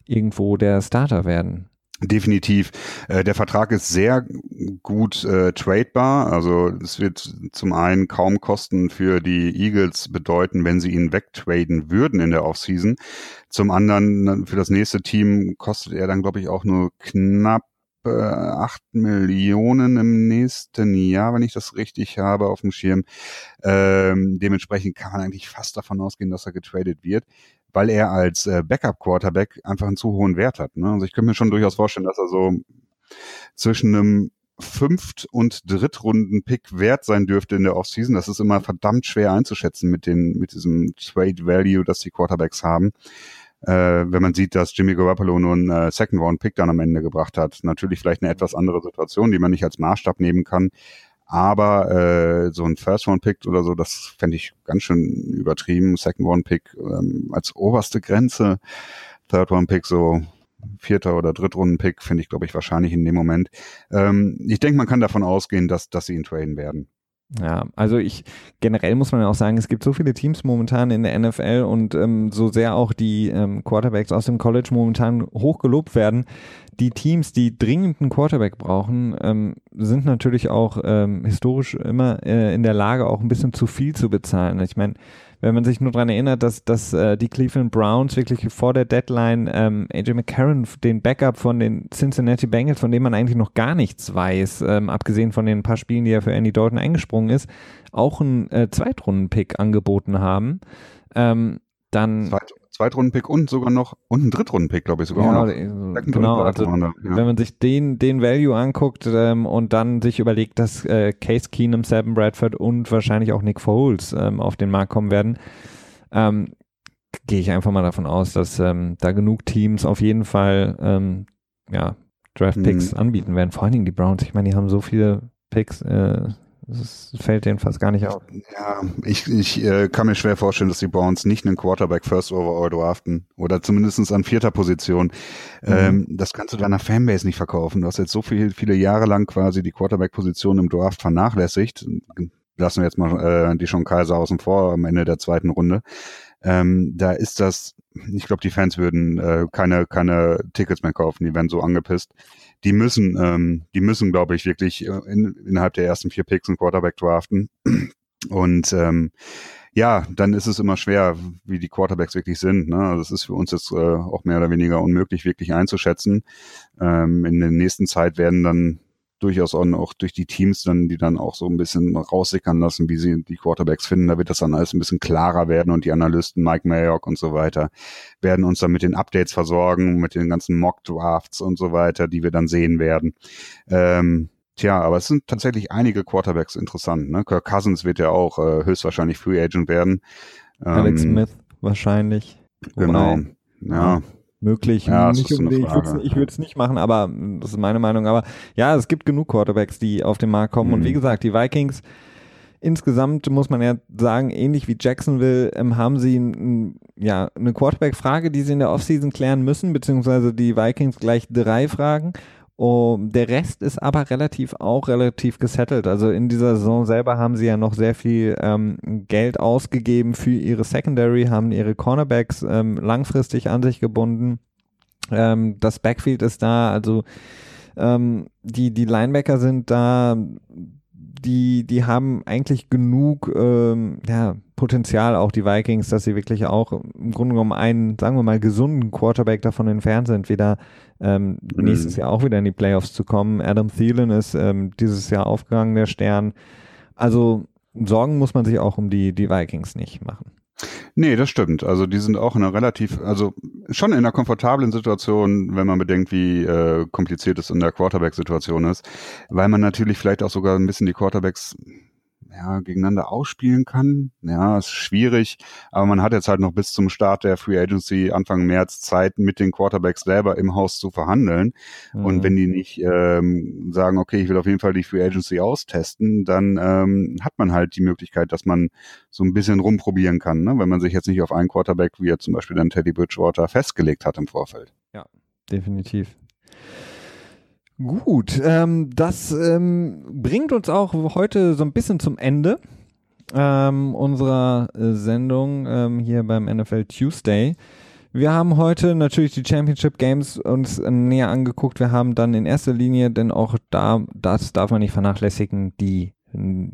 irgendwo der Starter werden. Definitiv. Äh, der Vertrag ist sehr gut äh, tradebar. Also es wird zum einen kaum Kosten für die Eagles bedeuten, wenn sie ihn wegtraden würden in der Offseason. Zum anderen für das nächste Team kostet er dann, glaube ich, auch nur knapp äh, 8 Millionen im nächsten Jahr, wenn ich das richtig habe auf dem Schirm. Ähm, dementsprechend kann man eigentlich fast davon ausgehen, dass er getradet wird weil er als äh, Backup-Quarterback einfach einen zu hohen Wert hat. Ne? Also ich könnte mir schon durchaus vorstellen, dass er so zwischen einem Fünft- und Drittrunden-Pick wert sein dürfte in der Offseason. Das ist immer verdammt schwer einzuschätzen mit den, mit diesem Trade Value, das die Quarterbacks haben. äh, wenn man sieht, dass Jimmy Garoppolo nur einen äh, Second-Round-Pick dann am Ende gebracht hat. Natürlich vielleicht eine etwas andere Situation, die man nicht als Maßstab nehmen kann. Aber äh, so ein First-Round-Pick oder so, das fände ich ganz schön übertrieben. Second-Round-Pick ähm, als oberste Grenze. Third-Round-Pick so vierter oder Drittrunden-Pick finde ich, glaube ich, wahrscheinlich in dem Moment. Ähm, ich denke, man kann davon ausgehen, dass, dass sie ihn traden werden. Ja, also ich generell muss man ja auch sagen, es gibt so viele Teams momentan in der NFL und ähm, so sehr auch die ähm, Quarterbacks aus dem College momentan hochgelobt werden. Die Teams, die dringend einen Quarterback brauchen, ähm, sind natürlich auch ähm, historisch immer äh, in der Lage, auch ein bisschen zu viel zu bezahlen. Ich meine, wenn man sich nur daran erinnert, dass, dass äh, die Cleveland Browns wirklich vor der Deadline ähm, AJ McCarron, den Backup von den Cincinnati Bengals, von dem man eigentlich noch gar nichts weiß, ähm, abgesehen von den paar Spielen, die er für Andy Dalton eingesprungen ist, auch einen äh, Zweitrunden-Pick angeboten haben. Ähm, dann Zweit, Zweitrunden-Pick und sogar noch und ein Drittrunden-Pick, glaube ich, sogar ja, auch noch. äh, genau, also ja. wenn man sich den, den Value anguckt ähm, und dann sich überlegt, dass äh, Case Keenum, Sam Bradford und wahrscheinlich auch Nick Foles ähm, auf den Markt kommen werden, ähm, gehe ich einfach mal davon aus, dass ähm, da genug Teams auf jeden Fall ähm, ja, Draft-Picks Mhm. anbieten werden. Vor allen Dingen die Browns. Ich meine, die haben so viele Picks, äh, das fällt denen fast gar nicht auf. Ja, ich, ich äh, kann mir schwer vorstellen, dass die Browns nicht einen Quarterback First Overall draften oder zumindest an vierter Position. Ähm, das kannst du deiner Fanbase nicht verkaufen. Du hast jetzt so viel, viele Jahre lang quasi die Quarterback-Position im Draft vernachlässigt. Lassen wir jetzt mal äh, die schon Kaiser außen vor am Ende der zweiten Runde. Ähm, da ist das, ich glaube, die Fans würden äh, keine, keine Tickets mehr kaufen, die werden so angepisst. Die müssen, ähm, die müssen, glaube ich, wirklich äh, in, innerhalb der ersten vier Picks einen Quarterback draften. Und ähm, ja, dann ist es immer schwer, wie die Quarterbacks wirklich sind. Ne? Also es ist für uns jetzt äh, auch mehr oder weniger unmöglich, wirklich einzuschätzen. Ähm, in der nächsten Zeit werden dann durchaus auch, durch die Teams dann, die dann auch so ein bisschen raussickern lassen, wie sie die Quarterbacks finden. Da wird das dann alles ein bisschen klarer werden und die Analysten, Mike Mayock und so weiter, werden uns dann mit den Updates versorgen, mit den ganzen Mock-Drafts und so weiter, die wir dann sehen werden. Ähm, Tja, aber es sind tatsächlich einige Quarterbacks interessant. Ne? Kirk Cousins wird ja auch äh, höchstwahrscheinlich Free Agent werden. Alex Ähm, Smith wahrscheinlich. Genau. Wobei, Ja. Möglich. Ja, nicht unbedingt. ich würde es nicht machen, aber das ist meine Meinung. Aber ja, es gibt genug Quarterbacks, die auf den Markt kommen. Und Mhm. wie gesagt, die Vikings, insgesamt muss man ja sagen, ähnlich wie Jacksonville, ähm, haben sie n- ja, eine Quarterback-Frage, die sie in der Offseason klären müssen, beziehungsweise die Vikings gleich drei Fragen. Um, der Rest ist aber relativ auch relativ gesettelt. Also in dieser Saison selber haben sie ja noch sehr viel ähm, Geld ausgegeben für ihre Secondary, haben ihre Cornerbacks ähm, langfristig an sich gebunden. Ähm, das Backfield ist da, also ähm, die, die Linebacker sind da, die, die haben eigentlich genug ähm, ja, Potenzial, auch die Vikings, dass sie wirklich auch im Grunde genommen einen, sagen wir mal, gesunden Quarterback davon entfernt sind, wieder ähm, Mhm. nächstes Jahr auch wieder in die Playoffs zu kommen. Adam Thielen ist ähm, dieses Jahr aufgegangen, der Stern. Also Sorgen muss man sich auch um die, die Vikings nicht machen. Nee, das stimmt. Also die sind auch in einer relativ, also schon in einer komfortablen Situation, wenn man bedenkt, wie äh, kompliziert es in der Quarterback-Situation ist, weil man natürlich vielleicht auch sogar ein bisschen die Quarterbacks ja, gegeneinander ausspielen kann. Ja, ist schwierig, aber man hat jetzt halt noch bis zum Start der Free Agency Anfang März Zeit, mit den Quarterbacks selber im Haus zu verhandeln. Und Mhm. wenn die nicht ähm, sagen, okay, ich will auf jeden Fall die Free Agency austesten, dann ähm, hat man halt die Möglichkeit, dass man so ein bisschen rumprobieren kann, ne? wenn man sich jetzt nicht auf einen Quarterback, wie jetzt zum Beispiel dann Teddy Bridgewater, festgelegt hat im Vorfeld. definitiv. Gut, ähm, das ähm, bringt uns auch heute so ein bisschen zum Ende ähm, unserer äh, Sendung ähm, hier beim NFL Tuesday. Wir haben heute natürlich die Championship Games uns äh, näher angeguckt. Wir haben dann in erster Linie, denn auch da, das darf man nicht vernachlässigen, die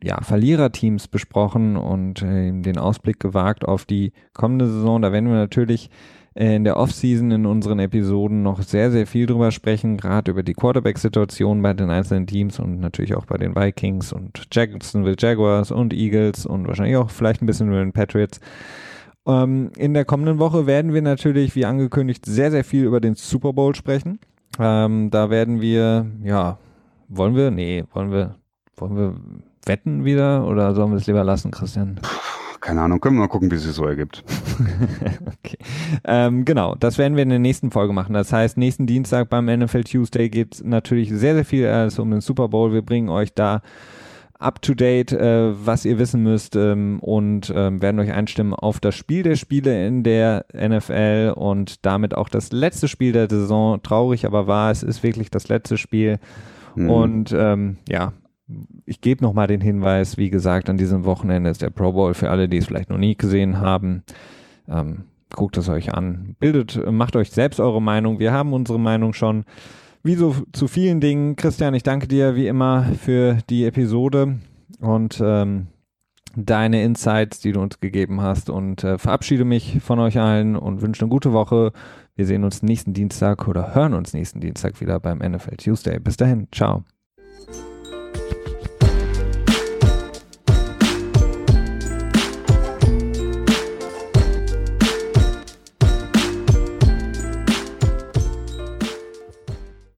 ja, Verliererteams besprochen und äh, den Ausblick gewagt auf die kommende Saison. Da werden wir natürlich in der Offseason in unseren Episoden noch sehr, sehr viel drüber sprechen, gerade über die Quarterback-Situation bei den einzelnen Teams und natürlich auch bei den Vikings und Jacksonville Jaguars und Eagles und wahrscheinlich auch vielleicht ein bisschen über den Patriots. Ähm, in der kommenden Woche werden wir natürlich, wie angekündigt, sehr, sehr viel über den Super Bowl sprechen. Ähm, da werden wir, ja, wollen wir? Nee, wollen wir, wollen wir wetten wieder oder sollen wir es lieber lassen, Christian? Keine Ahnung, können wir mal gucken, wie es sich so ergibt. (laughs) okay. ähm, genau, das werden wir in der nächsten Folge machen. Das heißt, nächsten Dienstag beim NFL Tuesday geht es natürlich sehr, sehr viel also um den Super Bowl. Wir bringen euch da up to date, äh, was ihr wissen müsst ähm, und ähm, werden euch einstimmen auf das Spiel der Spiele in der NFL und damit auch das letzte Spiel der Saison. Traurig aber wahr, es ist wirklich das letzte Spiel. Mhm. Und ähm, ja, ich gebe nochmal den Hinweis, wie gesagt, an diesem Wochenende ist der Pro Bowl für alle, die es vielleicht noch nie gesehen haben. Ähm, guckt es euch an, bildet, macht euch selbst eure Meinung. Wir haben unsere Meinung schon. Wie so zu vielen Dingen, Christian, ich danke dir wie immer für die Episode und ähm, deine Insights, die du uns gegeben hast und äh, verabschiede mich von euch allen und wünsche eine gute Woche. Wir sehen uns nächsten Dienstag oder hören uns nächsten Dienstag wieder beim NFL Tuesday. Bis dahin, ciao.